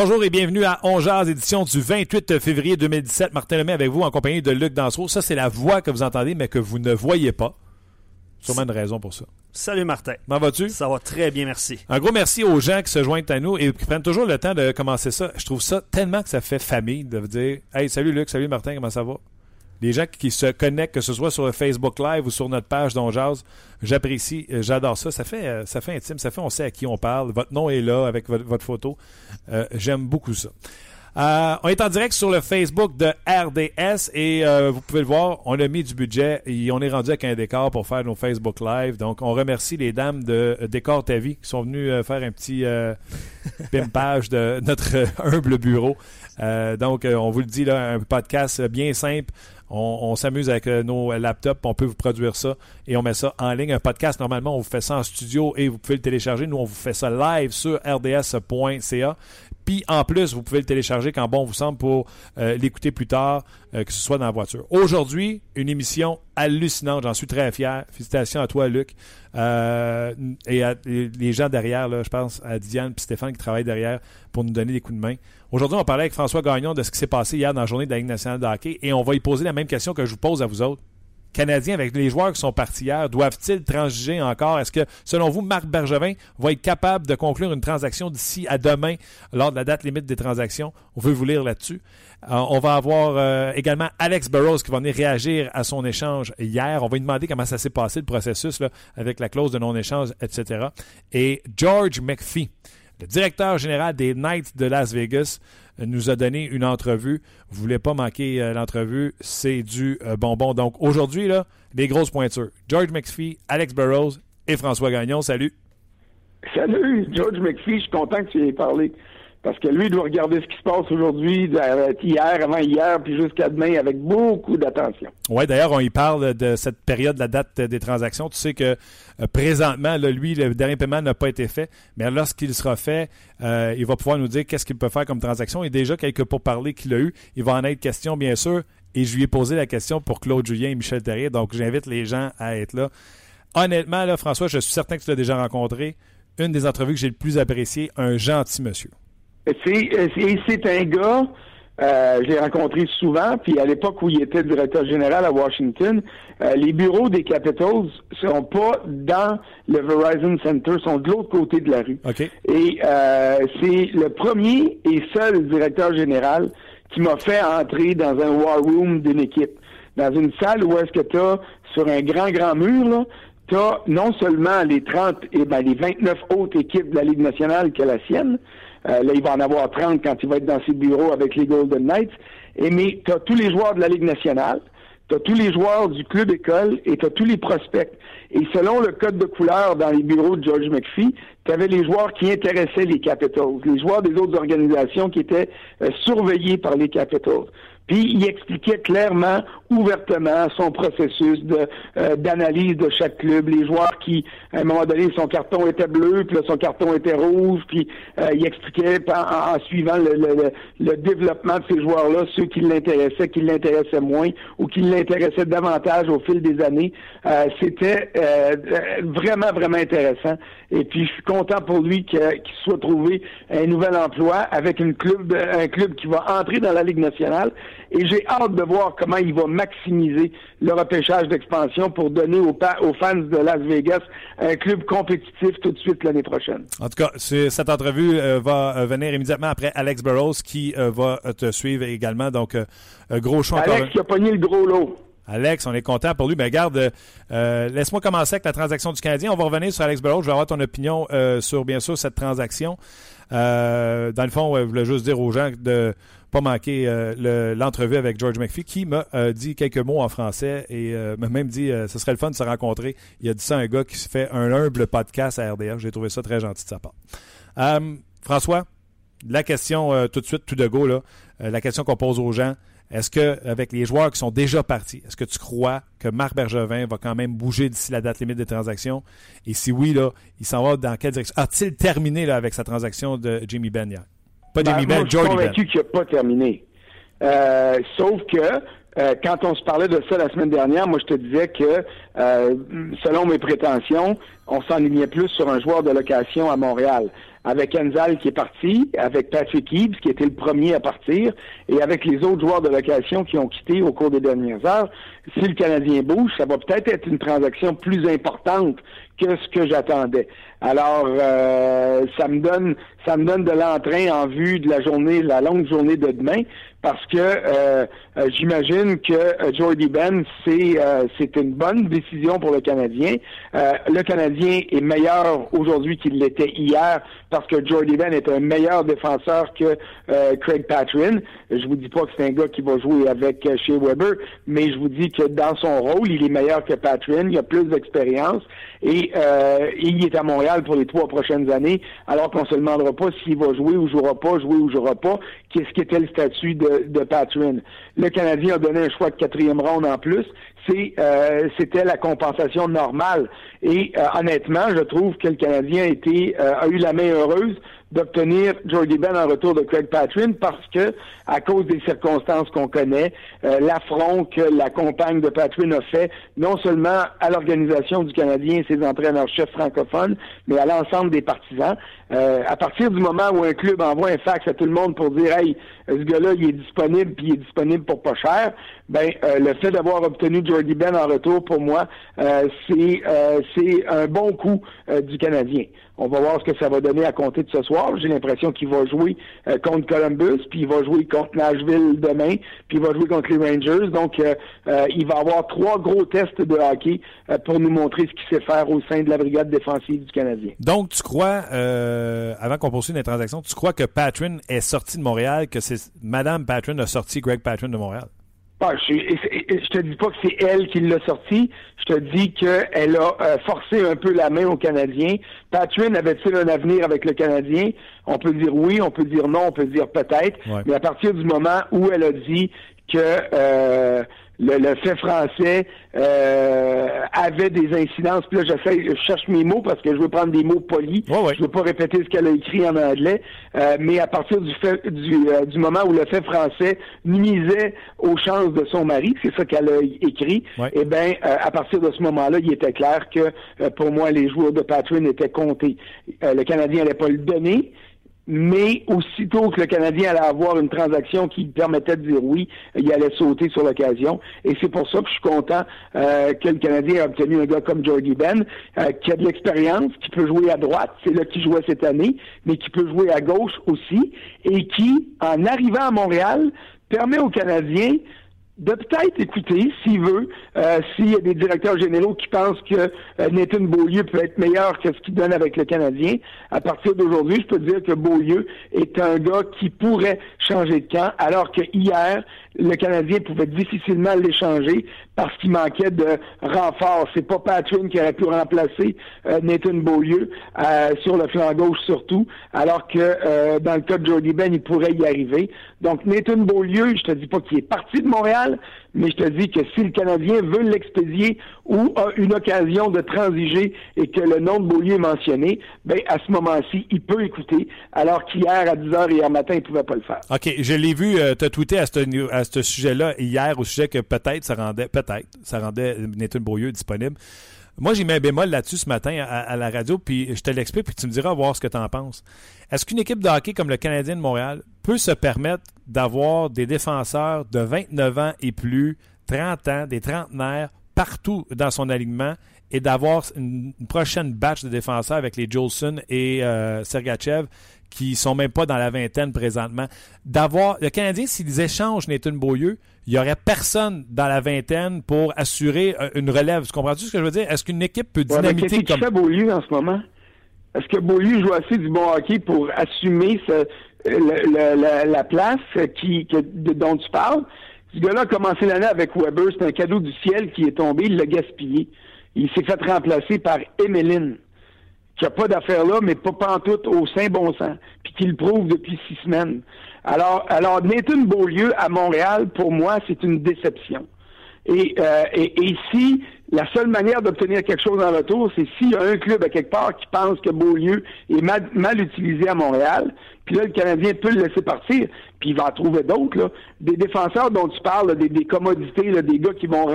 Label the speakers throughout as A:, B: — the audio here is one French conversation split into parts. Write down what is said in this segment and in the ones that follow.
A: Bonjour et bienvenue à Ongeaz, édition du 28 février 2017. Martin Lemay avec vous en compagnie de Luc Dansereau. Ça, c'est la voix que vous entendez, mais que vous ne voyez pas. Sûrement une raison pour ça.
B: Salut Martin.
A: Comment vas-tu?
B: Ça va très bien, merci.
A: Un gros merci aux gens qui se joignent à nous et qui prennent toujours le temps de commencer ça. Je trouve ça tellement que ça fait famille de vous dire Hey, salut Luc, salut Martin, comment ça va? Les gens qui se connectent, que ce soit sur Facebook Live ou sur notre page d'Onjaz, j'apprécie, euh, j'adore ça. Ça fait, euh, ça fait intime, ça fait on sait à qui on parle. Votre nom est là avec votre, votre photo. Euh, J'aime beaucoup ça. Euh, on est en direct sur le Facebook de RDS et euh, vous pouvez le voir, on a mis du budget et on est rendu avec un décor pour faire nos Facebook Live. Donc, on remercie les dames de Décor Ta Vie qui sont venues euh, faire un petit pimpage de notre humble bureau. Donc, on vous le dit, là, un podcast bien simple. On, s'amuse avec euh, nos laptops, on peut vous produire ça et on met ça en ligne. Un podcast, normalement, on vous fait ça en studio et vous pouvez le télécharger. Nous, on vous fait ça live sur rds.ca. Puis en plus, vous pouvez le télécharger quand bon vous semble pour euh, l'écouter plus tard, euh, que ce soit dans la voiture. Aujourd'hui, une émission hallucinante. J'en suis très fier. Félicitations à toi, Luc. Euh, et à les gens derrière, je pense à Diane et Stéphane qui travaillent derrière pour nous donner des coups de main. Aujourd'hui, on parlait avec François Gagnon de ce qui s'est passé hier dans la journée de la Ligue nationale de hockey et on va y poser la même question que je vous pose à vous autres. Canadiens, avec les joueurs qui sont partis hier, doivent-ils transiger encore? Est-ce que, selon vous, Marc Bergevin va être capable de conclure une transaction d'ici à demain, lors de la date limite des transactions? On veut vous lire là-dessus. Euh, on va avoir euh, également Alex Burrows qui va venir réagir à son échange hier. On va lui demander comment ça s'est passé, le processus, là, avec la clause de non-échange, etc. Et George McPhee, le directeur général des Knights de Las Vegas, euh, nous a donné une entrevue. Vous voulez pas manquer euh, l'entrevue, c'est du euh, bonbon. Donc aujourd'hui, les grosses pointures. George McPhee, Alex Burrows et François Gagnon. Salut.
C: Salut, George McPhee, je suis content que tu aies parlé. Parce que lui, il doit regarder ce qui se passe aujourd'hui, euh, hier, avant hier, puis jusqu'à demain, avec beaucoup d'attention.
A: Oui, d'ailleurs, on y parle de cette période, la date des transactions. Tu sais que euh, présentement, lui, le dernier paiement n'a pas été fait, mais lorsqu'il sera fait, euh, il va pouvoir nous dire qu'est-ce qu'il peut faire comme transaction. Et déjà, quelques pourparlers qu'il a eu, il va en être question, bien sûr. Et je lui ai posé la question pour Claude Julien et Michel Terrier, donc j'invite les gens à être là. Honnêtement, François, je suis certain que tu l'as déjà rencontré. Une des entrevues que j'ai le plus appréciées, un gentil monsieur.
C: C'est euh, c'est- un gars, euh, je l'ai rencontré souvent, puis à l'époque où il était directeur général à Washington, euh, les bureaux des Capitals sont pas dans le Verizon Center, sont de l'autre côté de la rue. Et euh, c'est le premier et seul directeur général qui m'a fait entrer dans un war room d'une équipe. Dans une salle où est-ce que tu as, sur un grand, grand mur, là, tu as non seulement les 30, et ben, les 29 autres équipes de la Ligue nationale que la sienne, euh, là, il va en avoir 30 quand il va être dans ses bureaux avec les Golden Knights, et, mais tu as tous les joueurs de la Ligue nationale, tu as tous les joueurs du club école et tu as tous les prospects. Et selon le code de couleur dans les bureaux de George McPhee, tu avais les joueurs qui intéressaient les Capitals, les joueurs des autres organisations qui étaient euh, surveillés par les Capitals. Puis il expliquait clairement, ouvertement, son processus de euh, d'analyse de chaque club, les joueurs qui, à un moment donné, son carton était bleu, puis là, son carton était rouge, puis euh, il expliquait en, suivant le, le, le- développement de ces joueurs-là, ceux qui l'intéressaient, qui l'intéressaient moins, ou qui l'intéressaient davantage au fil des années. Euh, C'était euh, euh, vraiment, vraiment intéressant. Et puis je suis content pour lui qu'il soit trouvé un nouvel emploi avec une club, un club qui va entrer dans la Ligue nationale. Et j'ai hâte de voir comment il va maximiser le repêchage d'expansion pour donner aux, fans de Las Vegas un club compétitif tout de suite l'année prochaine.
A: En tout cas, cette entrevue euh, va euh, venir immédiatement après Alex Burrows qui euh, va te suivre également. Donc, euh, gros choix encore.
C: Alex qui a pogné le gros lot.
A: Alex, on est content pour lui. Mais euh, euh, laisse-moi commencer avec la transaction du Canadien. On va revenir sur Alex Burrows. Je vais avoir ton opinion euh, sur, bien sûr, cette transaction. Euh, dans le fond, je voulais juste dire aux gens de pas manquer euh, l'entrevue avec George McPhee qui m'a euh, dit quelques mots en français et euh, m'a même dit ce serait le fun de se rencontrer. Il a dit ça à un gars qui se fait un humble podcast à RDF. J'ai trouvé ça très gentil de sa part. François, la question tout de suite, tout de go, là, la question qu'on pose aux gens. Est-ce que, avec les joueurs qui sont déjà partis, est-ce que tu crois que Marc Bergevin va quand même bouger d'ici la date limite des transactions? Et si oui, là, il s'en va dans quelle direction? A-t-il terminé là, avec sa transaction de Jimmy Ben hier?
C: Pas ben, Ben, Je suis convaincu qu'il n'a pas terminé. Euh, sauf que euh, quand on se parlait de ça la semaine dernière, moi je te disais que euh, selon mes prétentions, on s'enlignait plus sur un joueur de location à Montréal avec Enzal qui est parti, avec Patrick Eaves qui était le premier à partir, et avec les autres joueurs de location qui ont quitté au cours des dernières heures. Si le Canadien bouge, ça va peut-être être une transaction plus importante que ce que j'attendais. Alors, euh, ça me donne, ça me donne de l'entrain en vue de la journée, la longue journée de demain, parce que euh, euh, j'imagine que Jordy Ben, c'est c'est une bonne décision pour le Canadien. le Canadien est meilleur aujourd'hui qu'il l'était hier parce que Jordy Ben est un meilleur défenseur que Craig Patrin. Je vous dis pas que c'est un gars qui va jouer avec Shea Weber, mais je vous dis que dans son rôle, il est meilleur que Patrin. Il a plus d'expérience et il est à Montréal pour les trois prochaines années, alors qu'on se demandera pas s'il va jouer ou jouera pas, jouer ou jouera pas, qu'est-ce qu'était le statut de, de Patrin. Le Canadien a donné un choix de quatrième ronde en plus. C'est, euh, c'était la compensation normale. Et euh, honnêtement, je trouve que le Canadien a, été, euh, a eu la main heureuse d'obtenir Jordy Ben en retour de Craig Patrin parce que, à cause des circonstances qu'on connaît, euh, l'affront que la compagne de Patrin a fait, non seulement à l'organisation du Canadien et ses entraîneurs-chefs francophones, mais à l'ensemble des partisans. Euh, à partir du moment où un club envoie un fax à tout le monde pour dire Hey, ce gars-là, il est disponible, puis il est disponible pour pas cher, ben euh, le fait d'avoir obtenu Jordy Ben en retour, pour moi, c'est c'est un bon coup du Canadien. On va voir ce que ça va donner à compter de ce soir. J'ai l'impression qu'il va jouer euh, contre Columbus, puis il va jouer contre Nashville demain, puis il va jouer contre les Rangers. Donc, euh, euh, il va avoir trois gros tests de hockey pour nous montrer ce qu'il sait faire au sein de la brigade défensive du Canadien.
A: Donc, tu crois, avant qu'on poursuive les transactions, tu crois que Patrin est sorti de Montréal, que c'est Madame Patrin a sorti Greg Patrin de Montréal?
C: Je, je, te dis pas que c'est elle qui l'a sorti. Je te dis qu'elle a euh, forcé un peu la main aux Canadiens. Patrin avait-il un avenir avec le Canadien? On peut dire oui, on peut dire non, on peut dire peut-être. Mais à partir du moment où elle a dit que euh, le, fait français euh, avait des incidences. Puis là, j'essaie, je cherche mes mots parce que je veux prendre des mots polis. Je veux pas répéter ce qu'elle a écrit en anglais. Euh, mais à partir du fait du, euh, du moment où le fait français nuisait aux chances de son mari, c'est ça qu'elle a écrit. Eh bien, à partir de ce moment-là, il était clair que pour moi, les joueurs de Patron étaient comptés. le Canadien n'allait pas le donner mais aussitôt que le Canadien allait avoir une transaction qui permettait de dire oui, il allait sauter sur l'occasion. Et c'est pour ça que je suis content euh, que le Canadien a obtenu un gars comme Jordy Ben, euh, qui a de l'expérience, qui peut jouer à droite, c'est là qu'il jouait cette année, mais qui peut jouer à gauche aussi, et qui, en arrivant à Montréal, permet aux Canadiens de peut-être écouter, s'il veut, euh, s'il y a des directeurs généraux qui pensent que euh, Nathan Beaulieu peut être meilleur que ce qu'il donne avec le Canadien. À partir d'aujourd'hui, je peux dire que Beaulieu est un gars qui pourrait changer de camp, alors que hier, le Canadien pouvait difficilement l'échanger parce qu'il manquait de renfort. C'est pas Patrick qui aurait pu remplacer euh, Nathan Beaulieu euh, sur le flanc gauche surtout, alors que euh, dans le cas de Jordy Ben, il pourrait y arriver. Donc Nathan Beaulieu, je te dis pas qu'il est parti de Montréal, mais je te dis que si le Canadien veut l'expédier ou a une occasion de transiger et que le nom de Beaulieu est mentionné, ben à ce moment-ci, il peut écouter, alors qu'hier, à 10h hier matin, il ne pouvait pas le faire.
A: OK, je l'ai vu euh, te tweeter à ce, sujet-là hier, au sujet que peut-être ça rendait, peut-être, ça rendait Nathan Beaulieu disponible. Moi, j'ai mis un bémol là-dessus ce matin à, la radio, puis je te l'explique, puis tu me diras voir ce que tu en penses. Est-ce qu'une équipe de hockey comme le Canadien de Montréal peut se permettre d'avoir des défenseurs de 29 ans et plus, 30 ans, des trentenaires, partout dans son alignement et d'avoir une, prochaine batch de défenseurs avec les Jolson et euh, Sergachev qui sont même pas dans la vingtaine présentement. D'avoir le Canadien, s'ils échangent Nathan Beaulieu, il y aurait personne dans la vingtaine pour assurer euh, une relève. Tu comprends-tu ce que je veux dire? Est-ce qu'une équipe peut dynamiter
C: ouais, comme... Beaulieu en ce moment? Est-ce que Beaulieu joue assez du bon hockey pour assumer ce, la, place qui, dont tu parles? Ce gars-là a commencé l'année avec Weber. C'est un cadeau du ciel qui est tombé. Il l'a gaspillé. Il s'est fait remplacer par Emeline, qui n'a pas d'affaires là, mais pas pantoute au sein bon sens, puis qui le prouve depuis six semaines. Alors, alors Nathan Beaulieu à Montréal, pour moi, c'est une déception. Et, euh, et, la seule manière d'obtenir quelque chose en retour, c'est s'il y a un club à quelque part qui pense que Beaulieu est mal, mal utilisé à Montréal, puis là, le Canadien peut le laisser partir, puis il va en trouver d'autres. Des défenseurs dont tu parles, des, des, commodités, là, des gars qui vont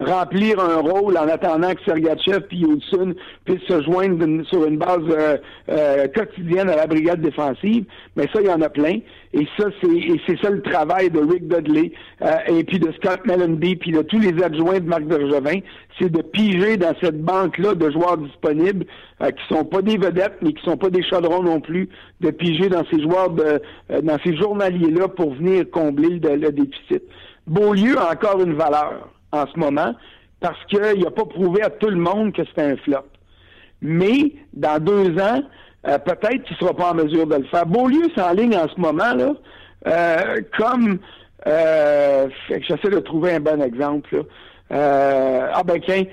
C: remplir un rôle en attendant que Sergachev puis Hudson puissent se joindre sur une base euh, euh, quotidienne à la brigade défensive. Mais ça, il y en a plein. Et ça, c'est ça le travail de Rick Dudley euh, et puis de Scott Mellenby, puis de tous les adjoints de Marc Bergevin, c'est de piger dans cette banque-là de joueurs disponibles euh, qui sont pas des vedettes, mais qui sont pas des chaudrons non plus, de piger dans ces joueurs de euh, dans ces journaliers-là pour venir combler le, déficit. Beaulieu a encore une valeur en ce moment parce qu'il n'a pas prouvé à tout le monde que c'était un flop. Mais dans deux ans, euh, peut-être qu'il ne sera pas en mesure de le faire. Beaulieu s'enligne en ce moment là, comme j'essaie de trouver un bon exemple. Là. Euh, ah ben tiens,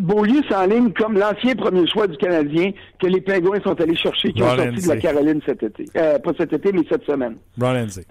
C: Beaulieu s'enligne comme l'ancien premier choix du Canadien que les Pingouins sont allés chercher, qui ont sorti de la Caroline cet été. Euh, pas cet été, mais cette semaine.
A: Ron NC.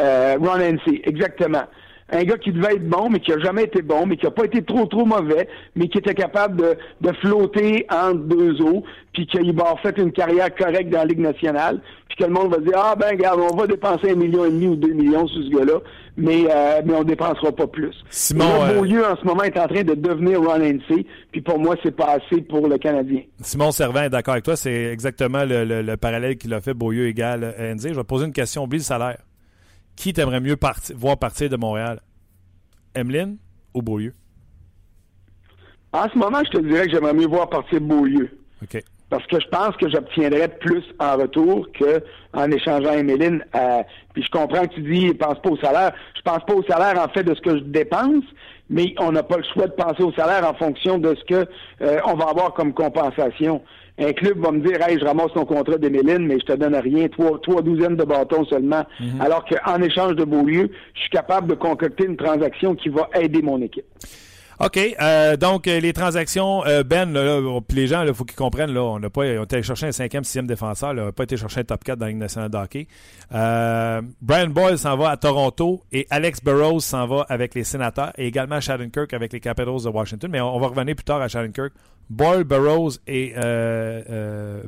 C: Euh, Ron NC, exactement un gars qui devait être bon, mais qui a jamais été bon, mais qui a pas été trop trop mauvais, mais qui était capable de, de flotter entre deux eaux, puis qu'il va avoir fait une carrière correcte dans la Ligue nationale, puis que le monde va dire ah ben regarde, on va dépenser un million et demi ou deux millions sur ce gars-là, mais euh, mais on dépensera pas plus.
A: Simon
C: Beaulieu en ce moment est en train de devenir Ron NC, puis pour moi c'est pas assez pour le Canadien.
A: Simon Servin est d'accord avec toi, c'est exactement le, le, parallèle qu'il a fait Beaulieu égal NC. Je vais poser une question, oublie le salaire. Qui t'aimerait mieux voir partir de Montréal? Emeline ou Beaulieu?
C: En ce moment, je te dirais que j'aimerais mieux voir partir Beaulieu.
A: OK.
C: Parce que je pense que j'obtiendrais plus en retour qu'en échangeant Emeline. Euh, puis je comprends que tu dis, pense pas au salaire. Je pense pas au salaire en fait de ce que je dépense, mais on n'a pas le choix de penser au salaire en fonction de ce que euh, on va avoir comme compensation un club va me dire Hey, je ramasse ton contrat d'Emeline, mais je te donne rien, trois, trois douzaines de bâtons seulement. Mhm. Alors qu'en échange de Beaulieu, je suis capable de concocter une transaction qui va aider mon équipe.
A: OK. Euh, donc, euh, les transactions, euh, Ben, là, les gens, il faut qu'ils comprennent, là, on n'a pas on été chercher un cinquième, sixième défenseur, on n'a pas été chercher un top 4 dans la Ligue nationale de hockey. Brian Boyle s'en va à Toronto et Alex Burrows s'en va avec les sénateurs et également Kirk avec les Capitals de Washington. Mais on, va revenir plus tard à Kirk. Boyle, Burrows et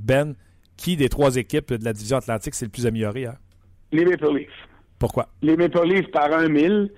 A: Ben, qui des trois équipes de la division Atlantique c'est le plus amélioré? Hein?
C: Les Maple Leafs.
A: Pourquoi?
C: Les Maple Leafs par un mille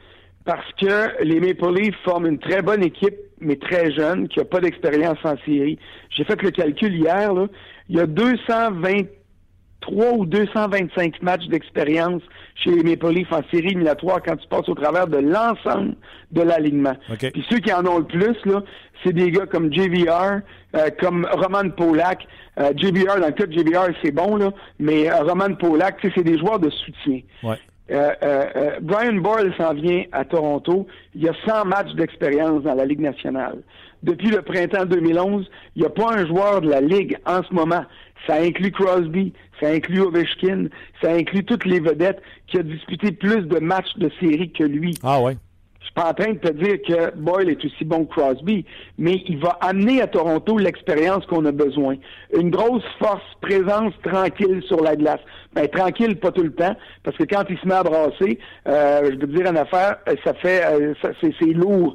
C: parce que les Maple Leafs forment une très bonne équipe, mais très jeune, qui n'a pas d'expérience en série. J'ai fait le calcul hier, là. il y a 223 ou 225 matchs d'expérience chez les Maple Leafs en série éliminatoire quand tu passes au travers de l'ensemble de l'alignement. Puis ceux qui en ont le plus, là, c'est des gars comme JVR, euh, comme Roman Polak. Euh, JVR, dans le cas de JVR, c'est bon, là, mais euh, Roman Polak, c'est des joueurs de soutien.
A: Ouais.
C: Euh, euh, euh, Brian Boyle s'en vient à Toronto. Il y a 100 matchs d'expérience dans la Ligue nationale. Depuis le printemps 2011, il n'y a pas un joueur de la Ligue en ce moment. Ça inclut Crosby, ça inclut Ovechkin, ça inclut toutes les vedettes qui a disputé plus de matchs de série que lui.
A: Ah ouais.
C: Je suis pas en train de te dire que Boyle est aussi bon que Crosby, mais il va amener à Toronto l'expérience qu'on a besoin. Une grosse force, présence tranquille sur la glace. Ben, tranquille, pas tout le temps, parce que quand il se met à brasser, euh, je peux te dire une affaire, euh, ça fait, euh, c'est lourd.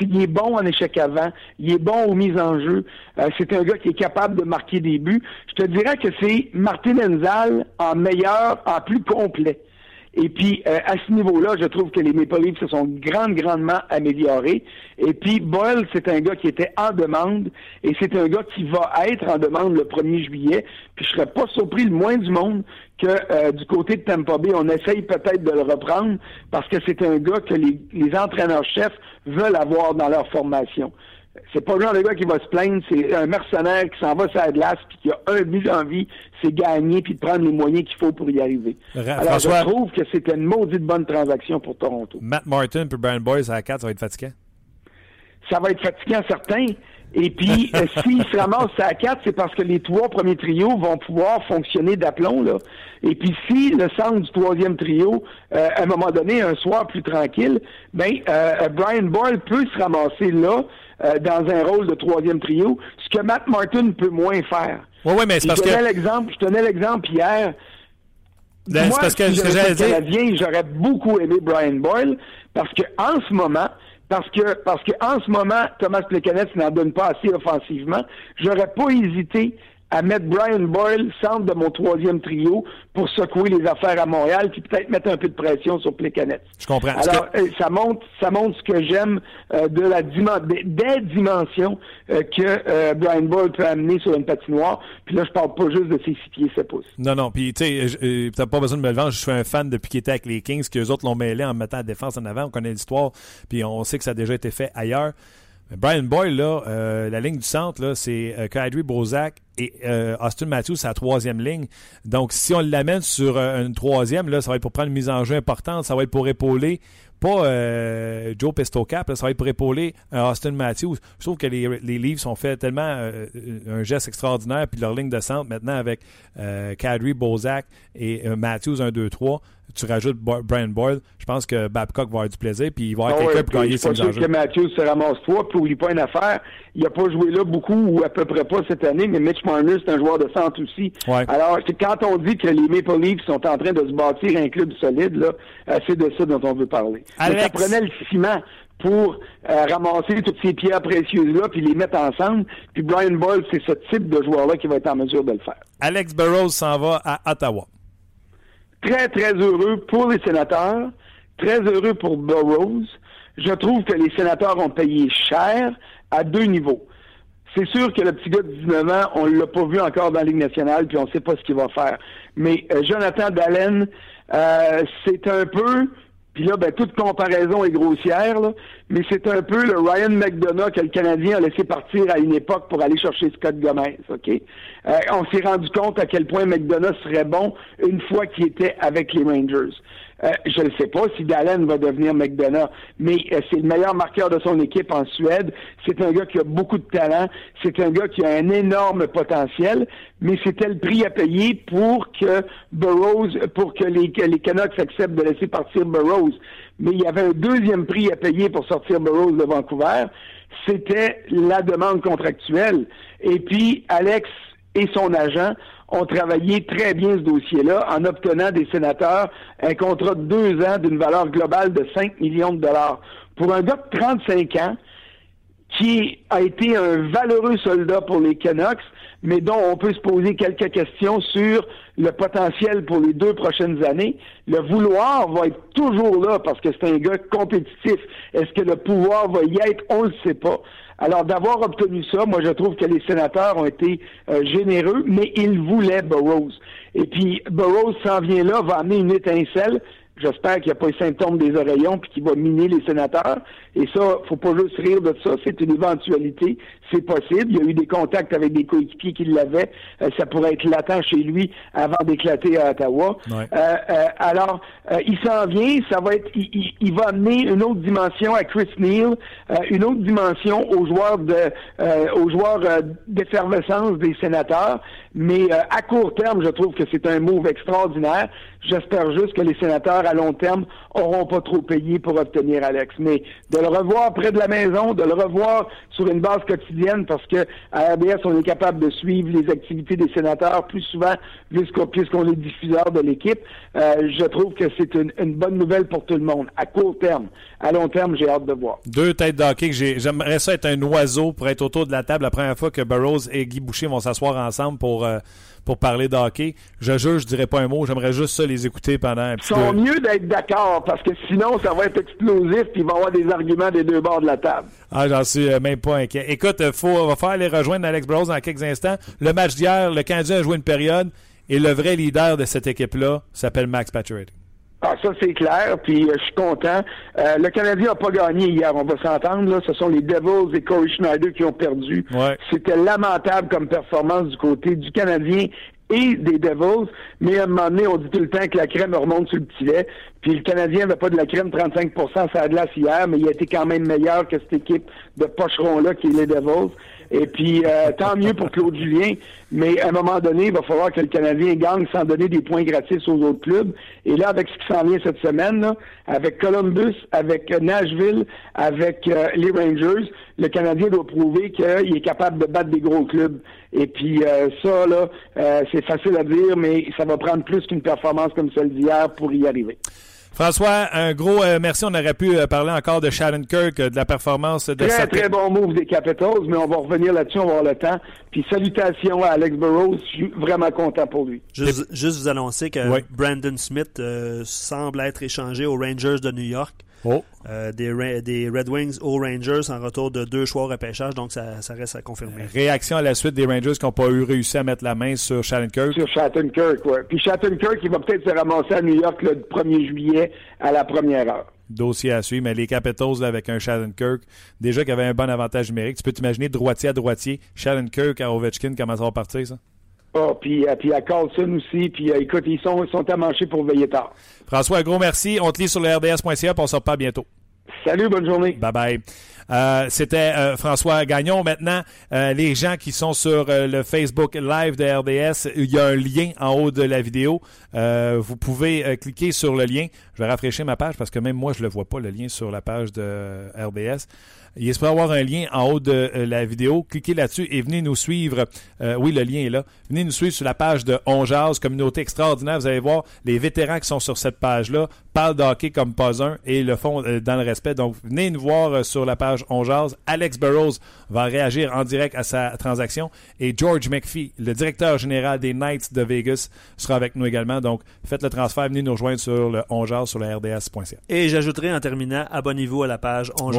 C: Il est bon en échec avant, il est bon aux mises en jeu. c'est un gars qui est capable de marquer des buts. Je te dirais que c'est Martin Enzal en meilleur, en plus complet. Et puis, euh, à ce niveau-là, je trouve que les Maple se sont grand, grandement améliorés. Et puis, Boyle, c'est un gars qui était en demande, et c'est un gars qui va être en demande le 1er juillet. Puis, je serais pas surpris le moins du monde que euh, du côté de Tampa Bay, on essaye peut-être de le reprendre, parce que c'est un gars que les, les entraîneurs-chefs veulent avoir dans leur formation c'est pas le genre de gars qui va se plaindre, c'est un mercenaire qui s'en va sur la glace puis qui a un but d'envie, c'est gagner puis de prendre les moyens qu'il faut pour y arriver. Alors, je trouve que c'était une maudite bonne transaction pour Toronto.
A: Matt Martin puis Brian Boyce à la 4, ça va être fatigant?
C: Ça va être fatigant, certain, Et puis, euh, s'il se ramasse à 4, c'est parce que les trois premiers trios vont pouvoir fonctionner d'aplomb. Là. Et puis, si le centre du troisième trio, euh, à un moment donné, un soir plus tranquille, ben euh, Brian Boyle peut se ramasser là dans un rôle de troisième trio, ce que Matt Martin peut moins faire.
A: Oui, oui, mais c'est parce
C: je
A: que...
C: L'exemple, je tenais l'exemple hier.
A: Ben,
C: Moi,
A: parce que,
C: si
A: dire...
C: j'aurais beaucoup aimé Brian Boyle parce que en ce moment, parce que parce que en ce moment, Thomas Plekanec n'en donne pas assez offensivement. J'aurais pas hésité à mettre Brian Boyle centre de mon troisième trio pour secouer les affaires à Montréal, puis peut-être mettre un peu de pression sur Plekanec.
A: Je comprends.
C: Alors, euh, ça montre, ça montre ce que j'aime euh, de la des dimensions euh, que Brian Boyle peut amener sur une patinoire. Puis là, je parle pas juste de ses six pieds, ses pouces.
A: Non, non. Puis tu sais, t'as pas besoin de me le vendre. Je suis un fan depuis qu'il était avec les Kings, qu'eux autres l'ont mêlé en mettant la défense en avant. On connaît l'histoire, puis on sait que ça a déjà été fait ailleurs. Brian Boyle, là, euh, la ligne du centre, c'est euh, Kadri Bozak et euh, Austin Matthews, la troisième ligne. Donc, si on l'amène sur une troisième, là, ça va être pour prendre une mise en jeu importante, ça va être pour épauler, pas Joe Pestocap, là, ça va être pour épauler Austin Matthews. Je trouve que les, les livres sont faits tellement un geste extraordinaire, puis leur ligne de centre maintenant avec Kadri Bozak et Matthews 1, 2, 3 tu rajoutes Brian Boyle, je pense que Babcock va avoir du plaisir, puis il va avoir
C: ah
A: quelqu'un pour gagner ses
C: enjeux. Que Matthews se ramasse toi, puis oublie pas une affaire. Il n'a pas joué là beaucoup ou à peu près pas cette année, mais Mitch Marner, c'est un joueur de centre aussi.
A: Ouais.
C: Alors, quand on dit que les Maple Leafs sont en train de se bâtir un club solide, là, euh, c'est de ça dont on veut parler.
A: Alex...
C: ça prenait le ciment pour euh, ramasser toutes ces pierres précieuses-là, puis les mettre ensemble. Puis Brian Boyle, c'est ce type de joueur-là qui va être en mesure de le faire.
A: Alex Burrows s'en va à Ottawa
C: très, très heureux pour les sénateurs, très heureux pour Burroughs. Je trouve que les sénateurs ont payé cher à deux niveaux. C'est sûr que le petit gars de 19 ans, on l'a pas vu encore dans la Ligue nationale, puis on ne sait pas ce qu'il va faire. Mais euh, Jonathan Dallen, euh, c'est un peu puis là, ben, toute comparaison est grossière, là, mais c'est un peu le Ryan McDonough que le Canadien a laissé partir à une époque pour aller chercher Scott Gomez, OK? Euh, on s'est rendu compte à quel point McDonough serait bon une fois qu'il était avec les Rangers. Euh, je ne sais pas si Dallin va devenir McDonough, mais euh, c'est le meilleur marqueur de son équipe en Suède. C'est un gars qui a beaucoup de talent. C'est un gars qui a un énorme potentiel, mais c'était le prix à payer pour que Burroughs, pour que les, les Canucks acceptent de laisser partir Burroughs. Mais il y avait un deuxième prix à payer pour sortir Burroughs de Vancouver. C'était la demande contractuelle. Et puis, Alex et son agent ont travaillé très bien ce dossier-là en obtenant des sénateurs un contrat de deux ans d'une valeur globale de 5 millions de dollars. Pour un gars de 35 ans, qui a été un valeureux soldat pour les Canucks, mais dont on peut se poser quelques questions sur le potentiel pour les deux prochaines années. Le vouloir va être toujours là parce que c'est un gars compétitif. Est-ce que le pouvoir va y être? On ne le sait pas. Alors, d'avoir obtenu ça, moi, je trouve que les sénateurs ont été euh, généreux, mais ils voulaient Burroughs. Et puis, Burroughs s'en vient là, va amener une étincelle. J'espère qu'il n'y a pas les symptômes des oreillons puis qu'il va miner les sénateurs. Et ça, faut pas juste rire de ça. C'est une éventualité. C'est possible. Il y a eu des contacts avec des coéquipiers qui l'avaient. Euh, ça pourrait être latent chez lui avant d'éclater à Ottawa.
A: Ouais.
C: Euh, euh, alors, euh, il s'en vient. Ça va être. Il, il, il, va amener une autre dimension à Chris Neal, euh, une autre dimension aux joueurs de, aux joueurs d'effervescence des sénateurs. Mais à court terme, je trouve que c'est un move extraordinaire. J'espère juste que les sénateurs à long terme auront pas trop payé pour obtenir Alex. Mais de le revoir près de la maison, de le revoir sur une base quotidienne, parce que à RBS, on est capable de suivre les activités des sénateurs plus souvent puisqu'on est diffuseur de l'équipe. Euh, je trouve que c'est une, une, bonne nouvelle pour tout le monde, à court terme. À long terme, j'ai hâte de voir.
A: Deux têtes d'hockey que. J'aimerais ça être un oiseau pour être autour de la table la première fois que Burroughs et Guy Boucher vont s'asseoir ensemble pour... Euh pour parler d'hockey. Je jure, je dirais pas un mot. J'aimerais juste ça les écouter pendant un petit
C: peu. Ils sont mieux d'être d'accord parce que sinon, ça va être explosif puis il va y avoir des arguments des deux bords de la table.
A: Ah, j'en suis euh, même pas inquiet. Écoute, faut, va faire les rejoindre Alex Bros dans quelques instants. Le match d'hier, le Canadien a joué une période et le vrai leader de cette équipe-là s'appelle Max Pacioretty.
C: Ah, ça, c'est clair, puis euh, je suis content. Euh, le Canadien n'a pas gagné hier, on va s'entendre. Là. Ce sont les Devils et Corey Schneider qui ont perdu.
A: Ouais.
C: C'était lamentable comme performance du côté du Canadien des Devils, mais à un moment donné, on dit tout le temps que la crème remonte sur le petit lait, Puis le Canadien n'avait pas de la crème 35 ça a de glace hier, mais il a été quand même meilleur que cette équipe de pocherons-là qui est les Devils. Et puis, euh, tant mieux pour Claude Julien, mais à un moment donné, il va falloir que le Canadien gagne sans donner des points gratis aux autres clubs. Et là, avec ce qui s'en vient cette semaine, là, avec Columbus, avec Nashville, avec euh, les Rangers, le Canadien doit prouver qu'il est capable de battre des gros clubs. Et puis euh, ça, là, c'est facile à dire, mais ça va prendre plus qu'une performance comme celle d'hier pour y arriver.
A: François, un gros euh, merci. On aurait pu euh, parler encore de Shannon Kirk, euh, de la performance de
C: Très, très bon move des Capitals, mais on va revenir là-dessus, on va avoir le temps. Puis salutations à Alex Burrows, je suis vraiment content pour lui.
B: Juste, vous annoncer que Brandon Smith semble être échangé aux Rangers de New York. Oh. Euh, des, Red Wings aux Rangers en retour de deux choix au repêchage, donc ça, reste à confirmer.
A: Réaction à la suite des Rangers qui n'ont pas eu réussi à mettre la main sur Shattenkirk?
C: Sur Shattenkirk, oui. Puis Shattenkirk, il va peut-être se ramasser à New York le 1er juillet à la première heure.
A: Dossier à suivre, mais les Capitals avec un Shattenkirk, déjà qu'il avait un bon avantage numérique, tu peux t'imaginer droitier à droitier, Shattenkirk à Ovechkin, comment ça va partir ça?
C: Oh, puis, puis à Carlson aussi. Puis euh, écoute, ils sont, ils sont à manger pour veiller tard.
A: François, un gros merci. On te lit sur le RDS.ca, on se reparle bientôt.
C: Salut, bonne journée.
A: Bye bye. Euh, c'était euh, François Gagnon. Maintenant, euh, les gens qui sont sur le Facebook Live de RDS, il y a un lien en haut de la vidéo. vous pouvez cliquer sur le lien. Je vais rafraîchir ma page parce que même moi, je ne le vois pas, le lien sur la page de RDS. Il espère avoir un lien en haut de la vidéo. Cliquez là-dessus et venez nous suivre. oui, le lien est là. Venez nous suivre sur la page de Onjaz, communauté extraordinaire. Vous allez voir les vétérans qui sont sur cette page-là parlent d'hockey comme pas un et le font dans le respect. Donc, venez nous voir sur la page on. Alex Burrows va réagir en direct à sa transaction. Et George McPhee, le directeur général des Knights de Vegas, sera avec nous également. Donc, faites le transfert, venez nous rejoindre sur le On sur le RDS.ca.
B: Et j'ajouterai en terminant, abonnez-vous à la page On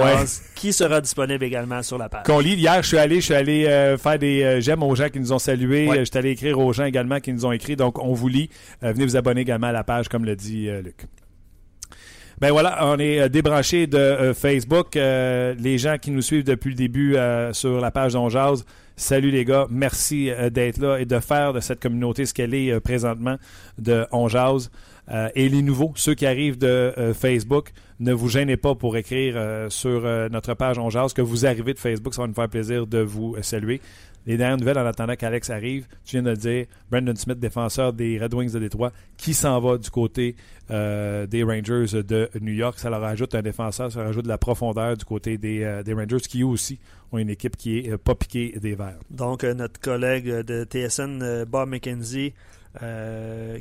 B: qui sera disponible également sur la page.
A: Qu'on lit. Hier, je suis allé, je suis allé euh, faire des euh, j'aime aux gens qui nous ont salués. Je suis allé écrire aux gens également qui nous ont écrit. Donc, on vous lit. Euh, venez vous abonner également à la page, comme le dit Luc. Ben voilà, on est débranché de euh, Facebook. Euh, les gens qui nous suivent depuis le début sur la page d'On salut les gars, merci d'être là et de faire de cette communauté ce qu'elle est présentement de On et les nouveaux, ceux qui arrivent de Facebook, ne vous gênez pas pour écrire sur notre page On que vous arrivez de Facebook, ça va nous faire plaisir de vous saluer. Les dernières nouvelles, en attendant qu'Alex arrive, tu viens de le dire, Brandon Smith, défenseur des Red Wings de Détroit, qui s'en va du côté euh, des Rangers de New York. Ça leur ajoute un défenseur, ça leur ajoute de la profondeur du côté des, euh, Rangers, qui eux aussi ont une équipe qui est euh, pas piquée des verts.
B: Donc, notre collègue de TSN, Bob McKenzie,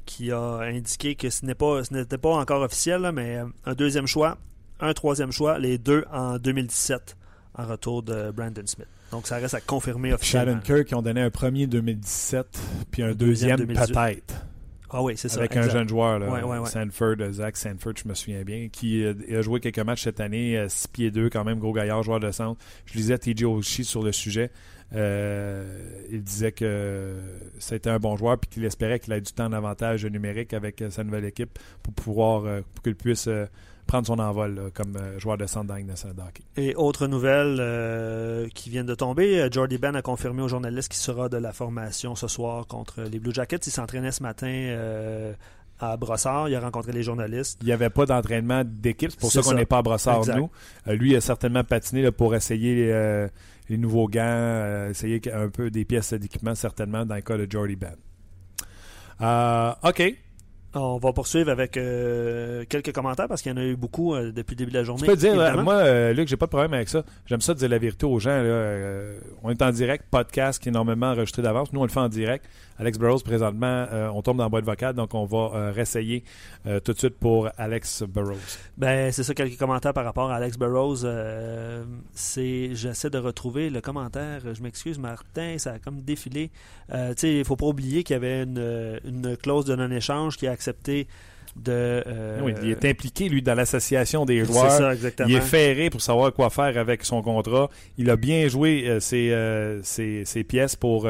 B: qui a indiqué que ce n'était pas encore officiel, mais un deuxième choix, un troisième choix, les deux en 2017 en retour de Brandon Smith. Donc, ça reste à confirmer officiellement.
A: Kirk, qui ont donné un premier 2017, puis un deuxième, peut-être.
B: Ah oui, c'est ça.
A: Avec un jeune joueur, là, Sanford, Zach Sanford, je me souviens bien, qui euh, a joué quelques matchs cette année, 6 pieds 2, quand même, gros gaillard, joueur de centre. Je lisais TJ Oshie sur le sujet. Euh, il disait que c'était un bon joueur puis qu'il espérait qu'il ait du temps d'avantage numérique avec euh, sa nouvelle équipe pour pouvoir pour qu'il puisse prendre son envol comme euh, joueur de centre dans
B: Et autre nouvelle euh, qui vient de tomber, euh, Jordy Ben a confirmé aux journalistes qu'il sera de la formation ce soir contre les Blue Jackets. Il s'entraînait ce matin à Brossard. Il a rencontré les journalistes.
A: Il n'y avait pas d'entraînement d'équipe. C'est pour ça qu'on n'est pas à Brossard, nous. lui, a certainement patiné pour essayer les, nouveaux gants, essayer un peu des pièces d'équipement, certainement, dans le cas de Jordy Ben. OK.
B: On va poursuivre avec euh, quelques commentaires parce qu'il y en a eu beaucoup euh, depuis le début de la journée.
A: Je peux dire, moi, euh, Luc, j'ai pas de problème avec ça. J'aime ça de dire la vérité aux gens. on est en direct, podcast qui est énormément enregistré d'avance. Nous, on le fait en direct. Alex Burrows, présentement, euh, on tombe dans la boîte vocale, donc on va euh, réessayer euh, tout de suite pour Alex Burrows.
B: Ben, c'est ça, quelques commentaires par rapport à Alex Burrows. c'est, j'essaie de retrouver le commentaire. Je m'excuse, Martin, ça a comme défilé. tu sais, il faut pas oublier qu'il y avait une, une clause de non-échange qui a accepté de.
A: oui, il est impliqué, lui, dans l'association des joueurs.
B: Ça, exactement.
A: Il est ferré pour savoir quoi faire avec son contrat. Il a bien joué ses, ses, ses, pièces pour